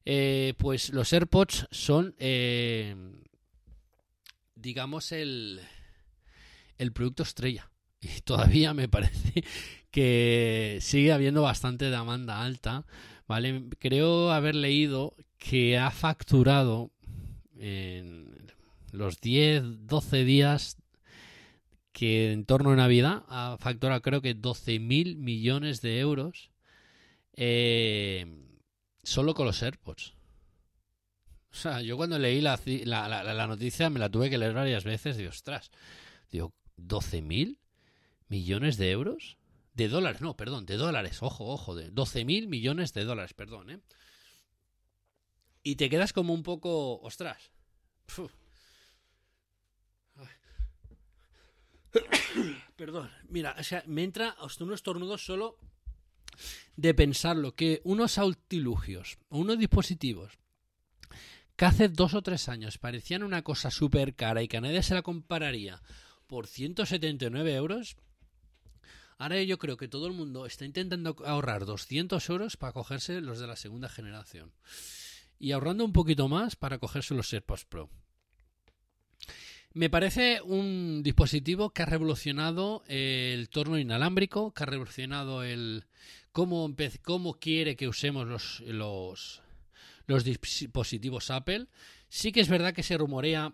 Eh, pues los AirPods son, eh, digamos, el, el producto estrella. Y todavía me parece que sigue habiendo bastante demanda alta. ¿vale? Creo haber leído que ha facturado en los 10, 12 días que en torno a Navidad ha facturado creo que 12 mil millones de euros eh, solo con los AirPods. O sea, yo cuando leí la, la, noticia me la tuve que leer varias veces y ostras, digo, 12 mil millones de euros. De dólares, no, perdón, de dólares, ojo, ojo, de 12 mil millones de dólares, perdón, ¿eh? Y te quedas como un poco, ostras. Perdón, mira, o sea, me entra hasta unos estornudos solo de pensarlo que unos artilugios o unos dispositivos que hace dos o tres años parecían una cosa súper cara y que a nadie se la compararía por 179 euros, ahora yo creo que todo el mundo está intentando ahorrar 200 euros para cogerse los de la segunda generación y ahorrando un poquito más para cogerse los AirPods Pro. Me parece un dispositivo que ha revolucionado el torno inalámbrico, que ha revolucionado el cómo, cómo quiere que usemos los, los, dispositivos Apple. Sí que es verdad que se rumorea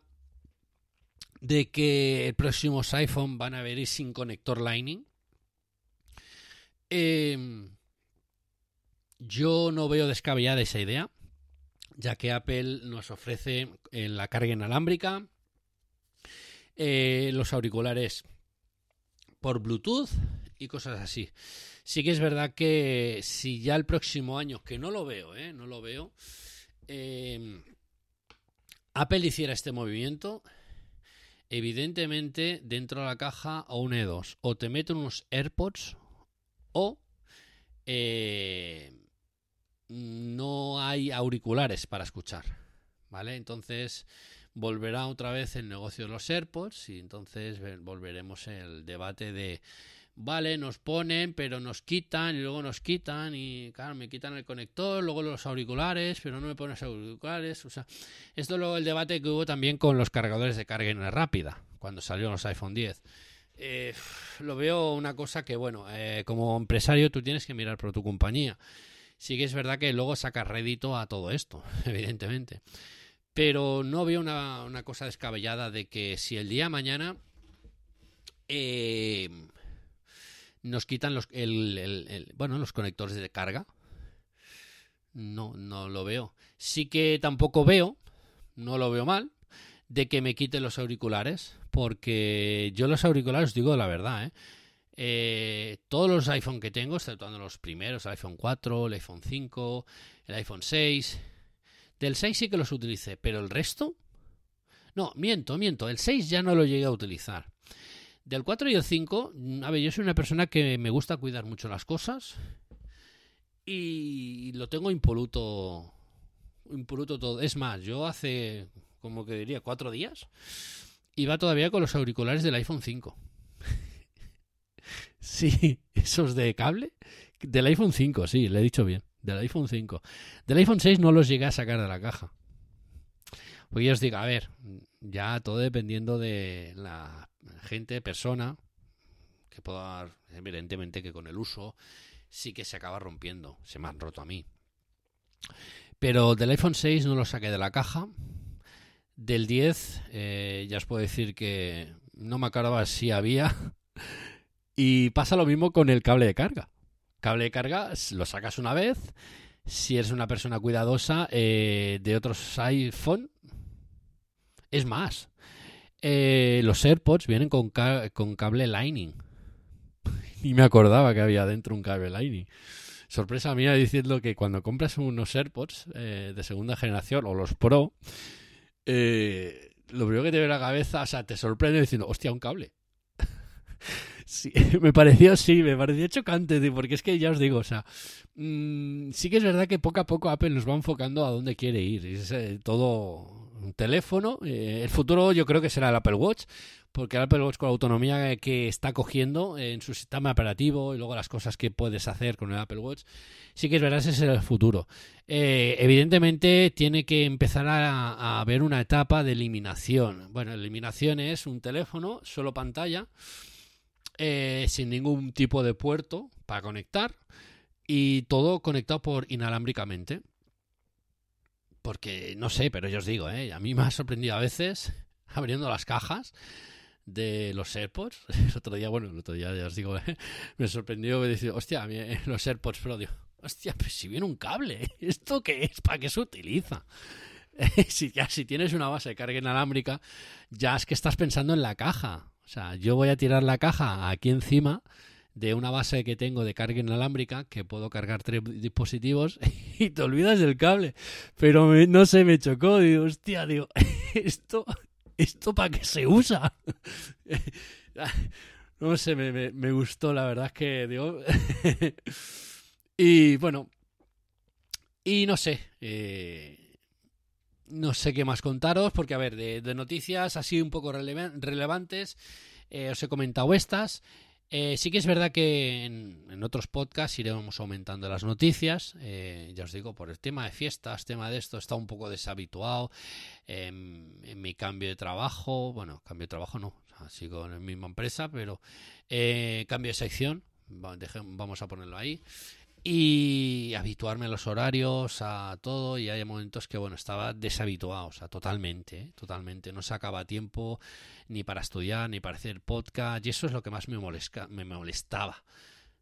de que el próximos iPhone van a venir sin conector Lightning. Eh, yo no veo descabellada esa idea, ya que Apple nos ofrece eh, la carga inalámbrica, eh, los auriculares por Bluetooth y cosas así. Sí que es verdad que si ya el próximo año, que no lo veo, eh, no lo veo, eh, Apple hiciera este movimiento, evidentemente dentro de la caja o un E2, o te meten unos AirPods o eh, no hay auriculares para escuchar, ¿vale? Entonces volverá otra vez el negocio de los AirPods y entonces ve- volveremos el debate de vale, nos ponen, pero nos quitan y luego nos quitan y claro, me quitan el conector, luego los auriculares, pero no me ponen los auriculares, o sea, esto es luego el debate que hubo también con los cargadores de carga rápida cuando salieron los iPhone 10. Eh, lo veo una cosa que, bueno, eh, como empresario tú tienes que mirar por tu compañía. Sí que es verdad que luego sacas rédito a todo esto, evidentemente. Pero no veo una, una cosa descabellada de que si el día de mañana eh, nos quitan los, bueno, los conectores de carga, no, no lo veo. Sí que tampoco veo, no lo veo mal, de que me quiten los auriculares, porque yo los auriculares, digo la verdad, ¿eh? Eh, todos los iPhone que tengo, exceptuando los primeros, el iPhone 4, el iPhone 5, el iPhone 6, del 6 sí que los utilicé, pero el resto, no, miento, miento, el 6 ya no lo llegué a utilizar. Del 4 y el 5, mm, a ver, yo soy una persona que me gusta cuidar mucho las cosas y lo tengo impoluto, impoluto todo. Es más, yo hace, como que diría, cuatro días, iba todavía con los auriculares del iPhone 5. sí, esos de cable. Del iPhone 5, sí, le he dicho bien. Del iPhone 5. Del iPhone 6 no los llegué a sacar de la caja. Porque yo os digo, a ver, ya todo dependiendo de la gente, persona, que pueda evidentemente que con el uso sí que se acaba rompiendo, se me han roto a mí. Pero del iPhone 6 no lo saqué de la caja. Del 10 eh, ya os puedo decir que no me acordaba si había. Y pasa lo mismo con el cable de carga. Cable de carga lo sacas una vez. Si eres una persona cuidadosa eh, de otros iPhone, es más. eh, los AirPods vienen con, con cable Lightning. Ni me acordaba que había dentro un cable Lightning. Sorpresa mía diciendo que cuando compras unos AirPods eh, de segunda generación o los Pro, lo primero que te a la cabeza, o sea, te sorprende diciendo, hostia, un cable. Sí, me pareció, sí, me pareció chocante, porque es que ya os digo, o sea, mm, sí que es verdad que poco a poco Apple nos va enfocando a dónde quiere ir. Es eh, todo un teléfono. eh, el futuro yo creo que será el Apple Watch, porque el Apple Watch con la autonomía que está cogiendo en su sistema operativo y luego las cosas que puedes hacer con el Apple Watch, sí que es verdad, ese es el futuro. Eh, evidentemente tiene que empezar a, a haber una etapa de eliminación. Bueno, eliminación es un teléfono, solo pantalla, eh, sin ningún tipo de puerto para conectar y todo conectado por inalámbricamente. Porque no sé, pero yo os digo, ¿eh? a mí me ha sorprendido a veces abriendo las cajas de los AirPods. El otro día, bueno, el otro día ya os digo, ¿eh? me sorprendió que decir, hostia, eh, los AirPods Pro, digo, hostia, pues si viene un cable, ¿esto qué es? ¿Para qué se utiliza? si, ya, si tienes una base de carga inalámbrica, ya es que estás pensando en la caja. O sea, yo voy a tirar la caja aquí encima de una base que tengo de carga inalámbrica que puedo cargar tres dispositivos y te olvidas del cable. Pero no sé, me chocó. Digo, hostia, digo, esto, esto para qué se usa. No sé, me gustó, la verdad es que digo. y bueno, y no sé, eh, no sé qué más contaros, porque a ver, de, de noticias así un poco releva- relevantes, eh, os he comentado estas. Eh, sí que es verdad que en, en otros podcasts iremos aumentando las noticias. eh, ya os digo, por el tema de fiestas, tema de esto, está un poco deshabituado. En, en mi cambio de trabajo, bueno, cambio de trabajo no, o sea, sigo en la misma empresa, pero eh, cambio de sección, vamos a ponerlo ahí. Y habituarme a los horarios, a todo, y hay momentos que, bueno, estaba deshabituado, o totalmente, ¿eh? totalmente. No sacaba tiempo ni para estudiar, ni para hacer podcast, y eso es lo que más me, me molestaba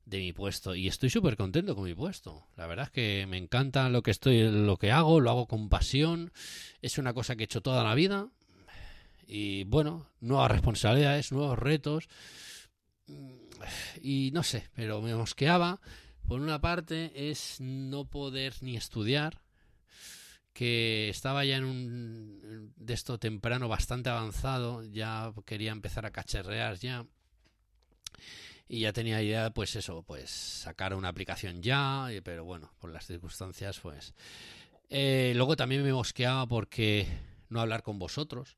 de mi puesto. Y estoy súper contento con mi puesto. La verdad es que me encanta lo que estoy, lo que hago, lo hago con pasión. Es una cosa que he hecho toda la vida. Y bueno, nuevas responsabilidades, nuevos retos. Y no sé, pero me mosqueaba. Por una parte es no poder ni estudiar, que estaba ya en un de esto temprano bastante avanzado, ya quería empezar a cacharrear ya. Y ya tenía idea, pues eso, pues sacar una aplicación ya, pero bueno, por las circunstancias, pues. Eh, luego también me mosqueaba porque no hablar con vosotros,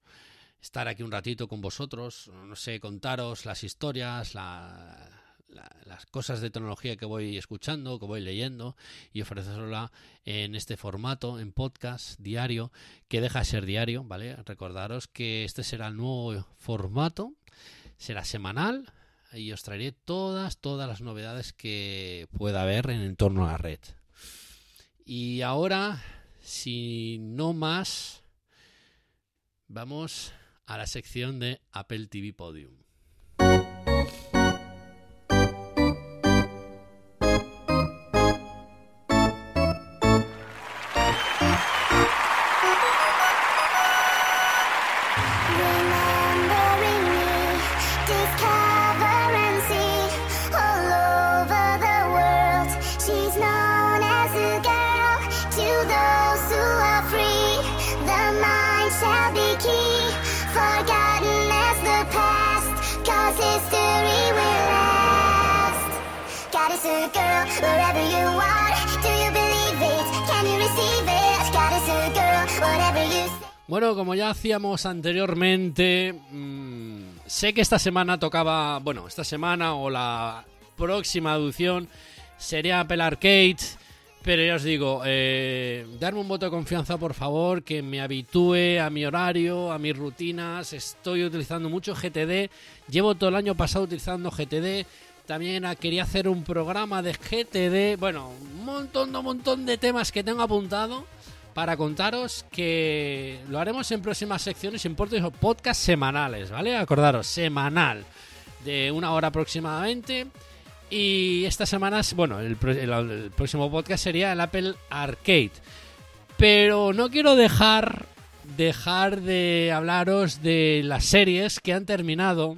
estar aquí un ratito con vosotros, no sé, contaros las historias, la- la- las cosas de tecnología que voy escuchando, que voy leyendo y ofrecerla en este formato, en podcast diario, que deja de ser diario, ¿vale? Recordaros que este será el nuevo formato, será semanal y os traeré todas, todas las novedades que pueda haber en, torno a la red. Y ahora, si no más, vamos a la sección de Apple TV Podium. Bueno, como ya hacíamos anteriormente, mm, sé que esta semana tocaba, bueno, esta semana o la próxima edición sería Apple Arcade, Pero ya os digo, eh, darme un voto de confianza, por favor, que me habitúe a mi horario, a mis rutinas. Estoy utilizando mucho GTD. Llevo todo el año pasado utilizando GTD. También ah, quería hacer un programa de GTD. Bueno, un montón, un montón de temas que tengo apuntado para contaros que lo haremos en próximas secciones en podcast semanales, ¿vale? Acordaros, semanal, de una hora aproximadamente. Y estas semanas, bueno, el, el próximo podcast sería el Apple Arcade. Pero no quiero dejar, dejar de hablaros de las series que han terminado.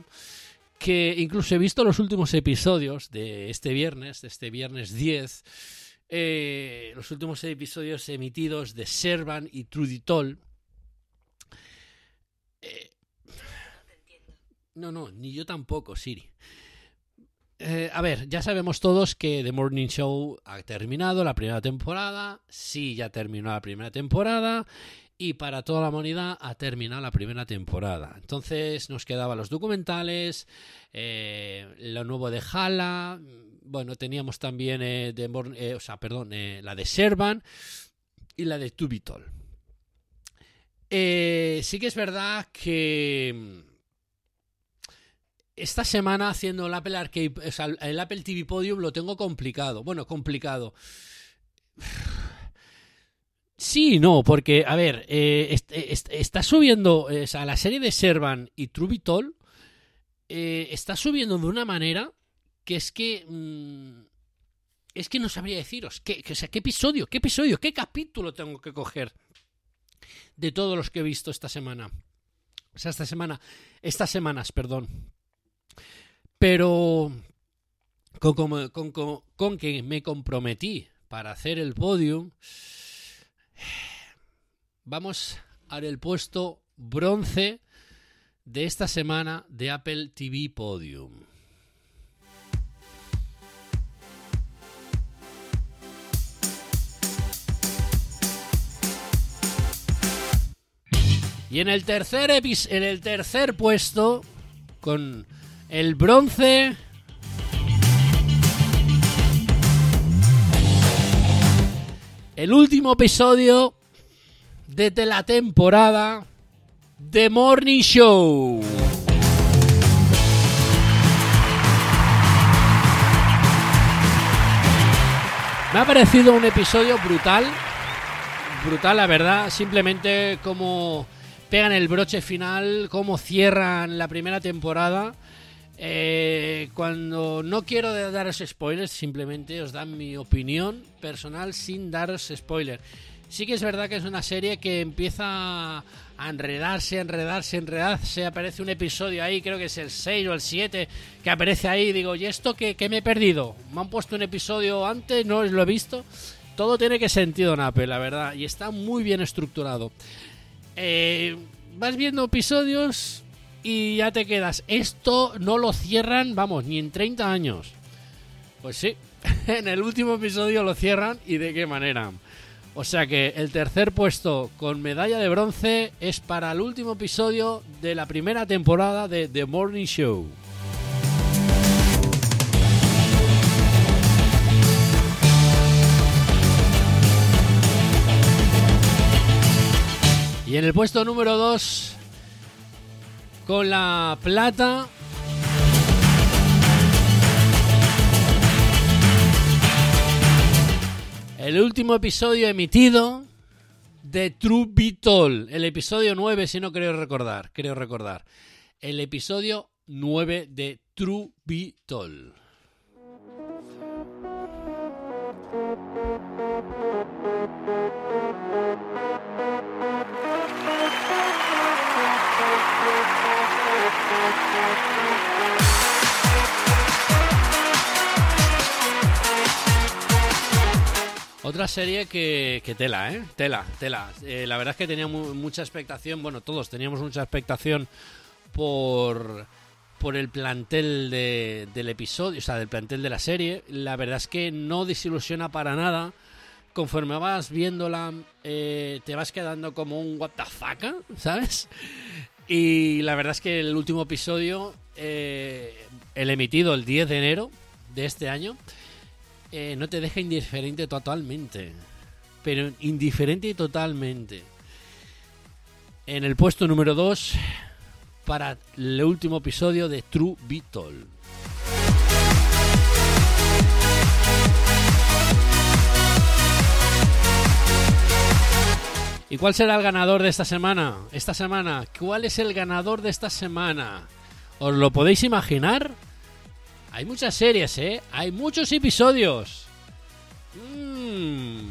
Que incluso he visto los últimos episodios de este viernes, de este viernes 10. Eh, los últimos episodios emitidos de Servan y Truditol. Eh, no, no, ni yo tampoco, Siri. Eh, a ver, ya sabemos todos que The Morning Show ha terminado la primera temporada. Sí, ya terminó la primera temporada. Y para toda la humanidad ha terminado la primera temporada. Entonces nos quedaban los documentales, eh, lo nuevo de Hala. Bueno, teníamos también eh, eh, o sea, perdón, eh, la de Servan y la de Tubitol. Sí que es verdad que mm, esta semana haciendo el Apple Arcade, el Apple TV Podium lo tengo complicado. Bueno, complicado. Sí no, porque, a ver, est- est- está subiendo, eh, o sea, la serie de Servan y Trubitol está subiendo de una manera que es que... mm, es que no sabría deciros. ¿qué, o sea, ¿Qué episodio? ¿Qué episodio? ¿Qué capítulo tengo que coger? De todos los que he visto esta semana. O sea, esta semana. Estas semanas, perdón. Pero con, con- con- con que me comprometí para hacer el podium, vamos a el puesto bronce de esta semana de Apple TV Podium. Y en el tercer epis- en el tercer puesto con el bronce el último episodio de la temporada The Morning Show. Me ha parecido un episodio brutal, brutal la verdad, simplemente como pegan el broche final, cómo cierran la primera temporada. Eh, cuando no quiero daros spoilers, simplemente os dan mi opinión personal sin daros spoilers. Sí que es verdad que es una serie que empieza a enredarse, enredarse, enredarse. Aparece un episodio ahí, creo que es el 6 o el 7, que aparece ahí. Digo, ¿y esto qué, qué me he perdido? ¿Me han puesto un episodio antes? ¿No lo he visto? Todo tiene que sentido en Apple, la verdad. Y está muy bien estructurado. Eh, vas viendo episodios y ya te quedas. Esto no lo cierran, vamos, ni en 30 años. Pues sí, en el último episodio lo cierran y de qué manera. O sea que el tercer puesto con medalla de bronce es para el último episodio de la primera temporada de The Morning Show. Y en el puesto número 2, con la plata, el último episodio emitido de True Beatol, el episodio 9, si no creo recordar, creo recordar. El episodio 9 de True Beatol. Otra serie que, tela, ¿eh? Tela, tela. Eh, la verdad es que tenía mu- mucha expectación, bueno, todos teníamos mucha expectación por, por el plantel de- del episodio, o sea, del plantel de la serie. La verdad es que no desilusiona para nada. Conforme vas viéndola, eh, te vas quedando como un what the fuck, ¿sabes? Y la verdad es que el último episodio, eh, el emitido el 10 de enero de este año, eh, no te deja indiferente totalmente. Pero indiferente totalmente. En el puesto número 2, para el último episodio de True Beetle. ¿Y cuál será el ganador de esta semana? Esta semana, ¿cuál es el ganador de esta semana? ¿Os lo podéis imaginar? Hay muchas series, ¿eh? Hay muchos episodios. Mm.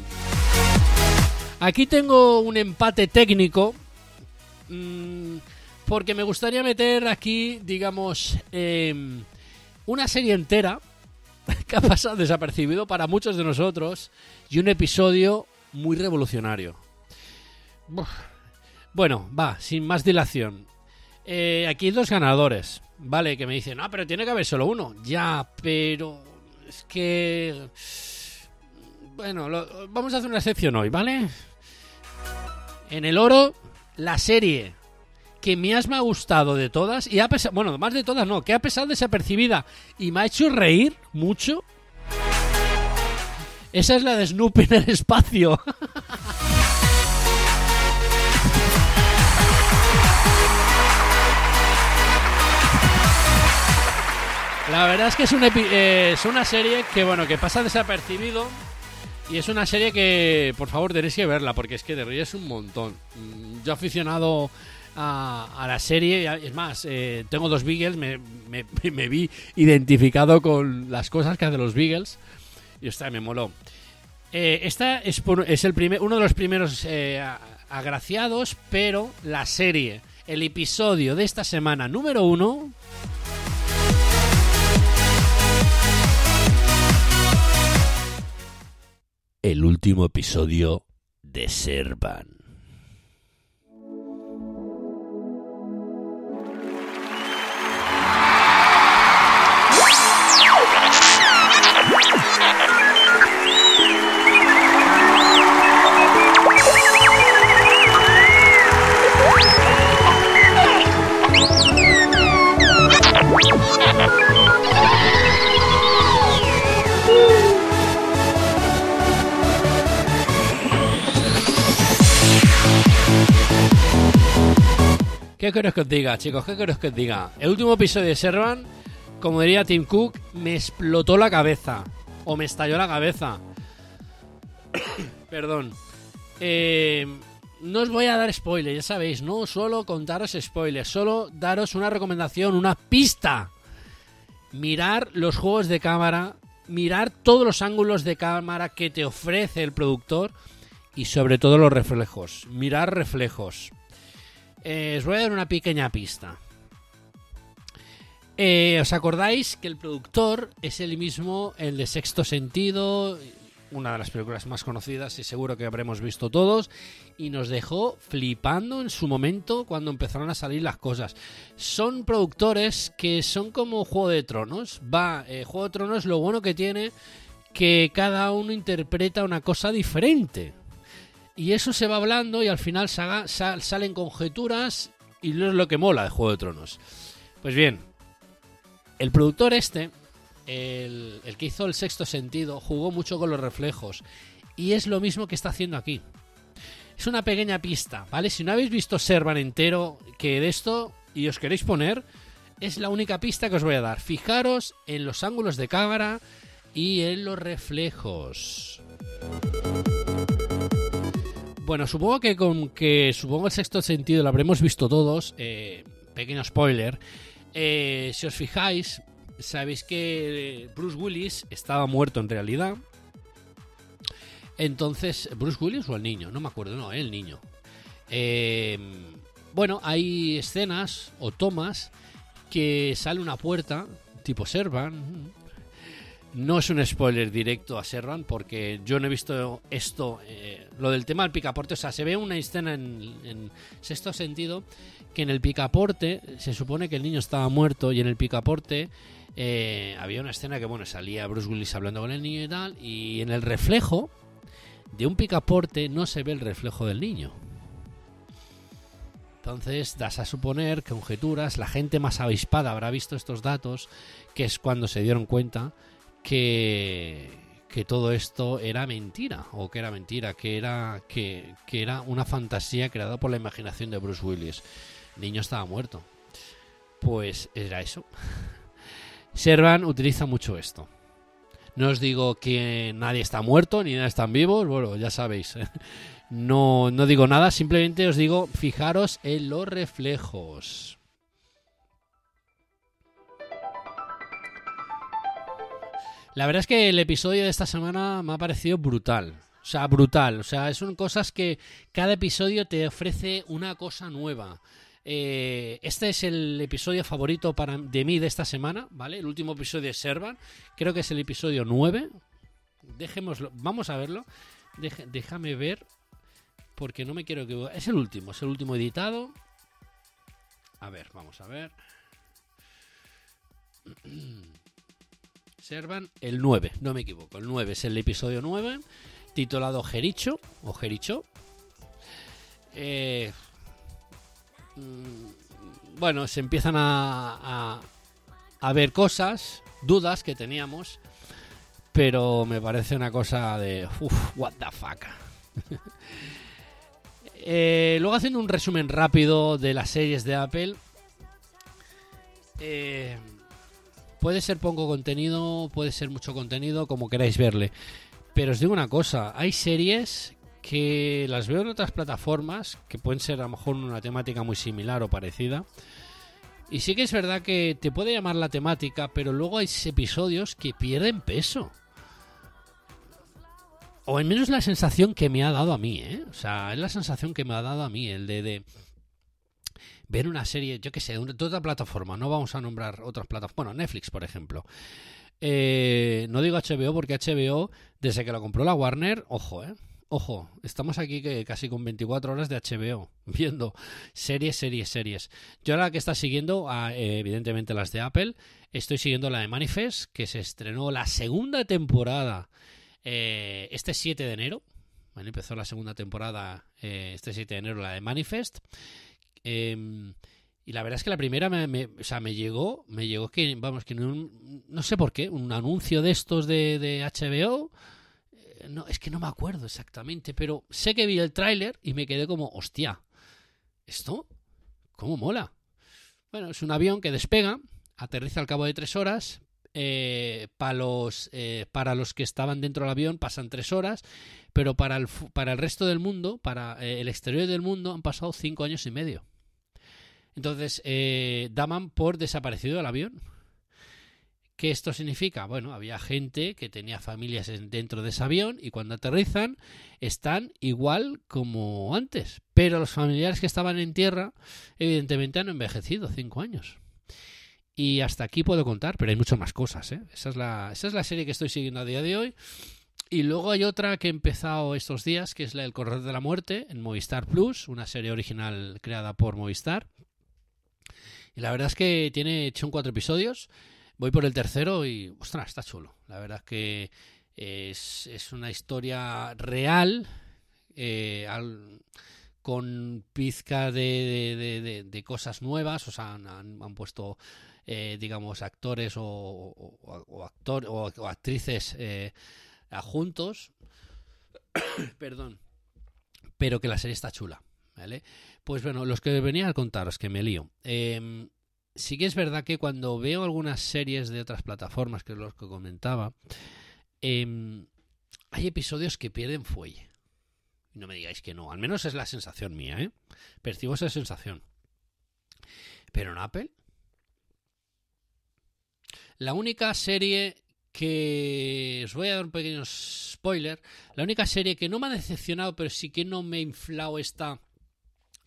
Aquí tengo un empate técnico. mm, porque me gustaría meter aquí, digamos, em, una serie entera que ha pasado desapercibido para muchos de nosotros y un episodio muy revolucionario. Bueno, va, sin más dilación. Eh, aquí hay dos ganadores, ¿vale? Que me dicen, no, pero tiene que haber solo uno. Ya, pero es que... Bueno, vamos a hacer una excepción hoy, ¿vale? En el oro, la serie que más me ha gustado de todas, y ha pesado, bueno, más de todas no, que ha pesado desapercibida y me ha hecho reír mucho. Esa es la de Snoopy en el espacio. La verdad es que eh, es una serie que, bueno, que pasa desapercibido. Y es una serie que, por favor, tenéis que verla, porque es que te ríes un montón. Mm, Yo aficionado a, la serie, es más, eh, tengo dos Beagles, me, me- vi identificado con las cosas que hacen los Beagles. Y ostras, me moló. Eh, esta es, el primer, uno de los primeros eh, agraciados, pero la serie, el episodio de esta semana número uno... el último episodio de Servan. ¿Qué queréis que os diga, chicos? ¿Qué queréis que os diga? El último episodio de Servan, como diría Tim Cook, me explotó la cabeza. O me estalló la cabeza. Perdón. Eh, no os voy a dar spoilers, ya sabéis, no solo contaros spoilers, solo daros una recomendación, una pista. Mirar los juegos de cámara, mirar todos los ángulos de cámara que te ofrece el productor y sobre todo los reflejos. Mirar reflejos. Eh, os voy a dar una pequeña pista. Eh, ¿Os acordáis que el productor es el mismo, el de Sexto Sentido, una de las películas más conocidas y seguro que habremos visto todos, y nos dejó flipando en su momento cuando empezaron a salir las cosas? Son productores que son como Juego de Tronos. Va, eh, Juego de Tronos lo bueno que tiene que cada uno interpreta una cosa diferente. Y eso se va hablando y al final salen conjeturas y no es lo que mola de Juego de Tronos. Pues bien, el productor este, el, el que hizo el sexto sentido, jugó mucho con los reflejos. Y es lo mismo que está haciendo aquí. Es una pequeña pista, ¿vale? Si no habéis visto Servan entero, que de esto y os queréis poner, es la única pista que os voy a dar. Fijaros en los ángulos de cámara y en los reflejos. Bueno, supongo que con que supongo el sexto sentido lo habremos visto todos. eh, pequeño spoiler. Eh, si os fijáis, sabéis que Bruce Willis estaba muerto en realidad. Entonces, ¿Bruce Willis o el niño? No me acuerdo, no, el niño. Eh, bueno, hay escenas o tomas que sale una puerta, tipo Servan. No es un spoiler directo a Servan porque yo no he visto esto, eh, lo del tema del picaporte. O sea, se ve una escena en, en sexto sentido que en el picaporte se supone que el niño estaba muerto y en el picaporte eh, había una escena que, bueno, salía Bruce Willis hablando con el niño y tal. Y en el reflejo de un picaporte no se ve el reflejo del niño. Entonces das a suponer, conjeturas, la gente más avispada habrá visto estos datos, que es cuando se dieron cuenta que, todo esto era mentira, o que era mentira, que era, que, que era una fantasía creada por la imaginación de Bruce Willis. El niño estaba muerto. Pues era eso. Servan utiliza mucho esto. No os digo que nadie está muerto ni nada están vivos, bueno, ya sabéis. No, no digo nada, simplemente os digo, fijaros en los reflejos. La verdad es que el episodio de esta semana me ha parecido brutal. O sea, brutal. O sea, son cosas que cada episodio te ofrece una cosa nueva. Eh, este es el episodio favorito para, de mí de esta semana, ¿vale? El último episodio de Servan. Creo que es el episodio 9. Dejémoslo. Vamos a verlo. Deja- déjame ver. Porque no me quiero equivocar. Es el último, es el último editado. A ver, vamos a ver. Servan el 9, no me equivoco. El 9 es el episodio 9, titulado Jericho o Jericho. Eh, mm, bueno, se empiezan a, a, ver cosas, dudas que teníamos, pero me parece una cosa de. Uf, what the fuck. Eh, luego haciendo un resumen rápido de las series de Apple. Eh, puede ser poco contenido, puede ser mucho contenido, como queráis verle. Pero os digo una cosa, hay series que las veo en otras plataformas, que pueden ser a lo mejor una temática muy similar o parecida. Y sí que es verdad que te puede llamar la temática, pero luego hay episodios que pierden peso. O al menos la sensación que me ha dado a mí, ¿eh? O sea, es la sensación que me ha dado a mí, el de, de ver una serie, yo qué sé, de otra plataforma. No vamos a nombrar otras plataformas. Bueno, Netflix, por ejemplo. Eh, no digo HBO porque HBO, desde que lo compró la Warner, ojo, ¿eh? Ojo, estamos aquí que casi con 24 horas de HBO, viendo series, series, series. Yo ahora que está siguiendo, evidentemente las de Apple, estoy siguiendo la de Manifest, que se estrenó la segunda temporada eh, este 7 de enero. Bueno, empezó la segunda temporada eh, este 7 de enero, la de Manifest. Eh, y la verdad es que la primera me, o sea, me llegó, me llegó que, vamos, que no, no sé por qué, un anuncio de estos de, HBO. eh, No, es que no me acuerdo exactamente, pero sé que vi el tráiler y me quedé como, hostia, ¿esto? ¿Cómo mola? Bueno, es un avión que despega, aterriza al cabo de tres horas. eh, para, los, eh, para los que estaban dentro del avión pasan tres horas, pero para el, para el resto del mundo, para eh, el exterior del mundo, han pasado cinco años y medio. Entonces, eh, daban por desaparecido el avión. ¿Qué esto significa? Bueno, había gente que tenía familias en- dentro de ese avión y cuando aterrizan están igual como antes. Pero los familiares que estaban en tierra, evidentemente han envejecido cinco años. Y hasta aquí puedo contar, pero hay muchas más cosas. ¿eh? Esa, es la, esa es la serie que estoy siguiendo a día de hoy. Y luego hay otra que he empezado estos días, que es la El Corredor de la Muerte, en Movistar Plus, una serie original creada por Movistar. Y la verdad es que tiene hecho cuatro episodios. Voy por el tercero y, ostras, está chulo. La verdad es que es, es una historia real, eh, con pizca de, de- cosas nuevas. O sea, han, han- puesto, eh, digamos, actores o, o, o actrices eh, juntos. Perdón. Pero que la serie está chula. ¿Vale? Pues bueno, los que venía a contaros, que me lío. Em, sí que es verdad que cuando veo algunas series de otras plataformas, que es lo que comentaba, em, hay episodios que pierden fuelle. No me digáis que no, al menos es la sensación mía, ¿eh? Percibo esa sensación. Pero en Apple, la única serie que os voy a dar un pequeño spoiler, la única serie que no me ha decepcionado, pero sí que no me ha inflado esta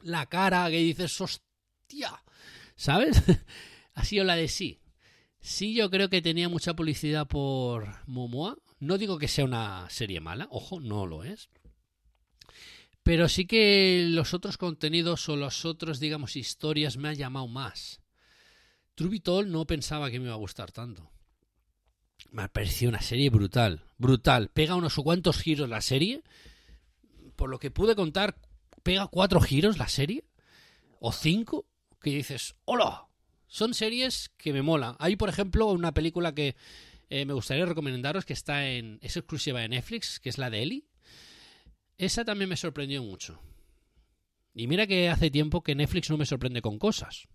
la cara que dices, hostia, ¿sabes? ha sido la de sí. Sí, yo creo que tenía mucha publicidad por Momoa. No digo que sea una serie mala, ojo, no lo es. Pero sí que los otros contenidos o los otros, digamos, historias me han llamado más. Trubitol no pensaba que me iba a gustar tanto. Me ha parecido una serie brutal, brutal. Pega unos cuantos giros la serie. Por lo que pude contar, pega cuatro giros la serie. O cinco. Que dices, ¡hola! Son series que me mola. Hay, por ejemplo, una película que eh, me gustaría recomendaros que está en. es exclusiva de Netflix, que es la de Ellie. Esa también me sorprendió mucho. Y mira que hace tiempo que Netflix no me sorprende con cosas.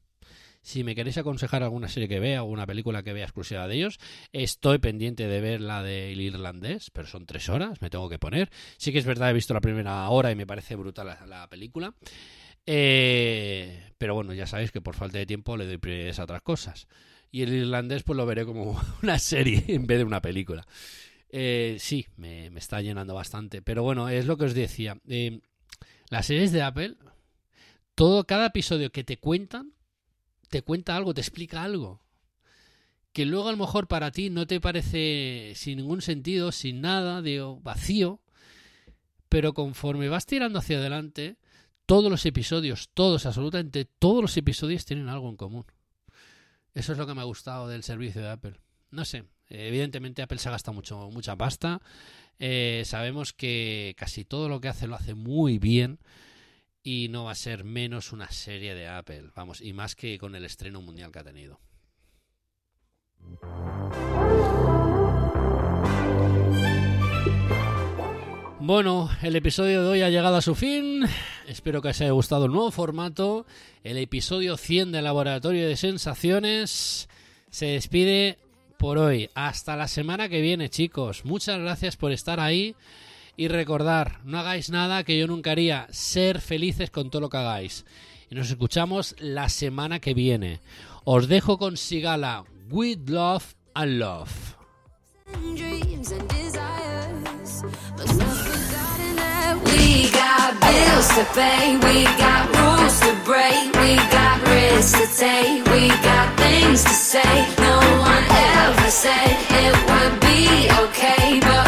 Si me queréis aconsejar alguna serie que vea, alguna película que vea exclusiva de ellos, estoy pendiente de ver la del irlandés, pero son tres horas, me tengo que poner. Sí que es verdad, he visto la primera hora y me parece brutal la, la película. Eh, pero bueno, ya sabéis que por falta de tiempo le doy prioridades a otras cosas. Y el irlandés pues lo veré como una serie en vez de una película. Eh, sí, me, me, está llenando bastante. Pero bueno, es lo que os decía. Eh, las series de Apple, todo, cada episodio que te cuentan, te cuenta algo, te explica algo. Que luego a lo mejor para ti no te parece sin ningún sentido, sin nada, digo, vacío. Pero conforme vas tirando hacia adelante, todos los episodios, todos, absolutamente todos los episodios tienen algo en común. Eso es lo que me ha gustado del servicio de Apple. No sé, evidentemente Apple se gasta mucho, mucha pasta. Eh, sabemos que casi todo lo que hace lo hace muy bien y no va a ser menos una serie de Apple, vamos, y más que con el estreno mundial que ha tenido. Bueno, el episodio de hoy ha llegado a su fin. Espero que os haya gustado el nuevo formato. El episodio 100 del Laboratorio de Sensaciones se despide por hoy. Hasta la semana que viene, chicos. Muchas gracias por estar ahí. Y recordar, no hagáis nada que yo nunca haría. Ser felices con todo lo que hagáis. Y nos escuchamos la semana que viene. Os dejo con Sigala. With love and love. we got bills to pay, we got rules to break, we got risks to take, we got things to say. No one ever said it would be okay, but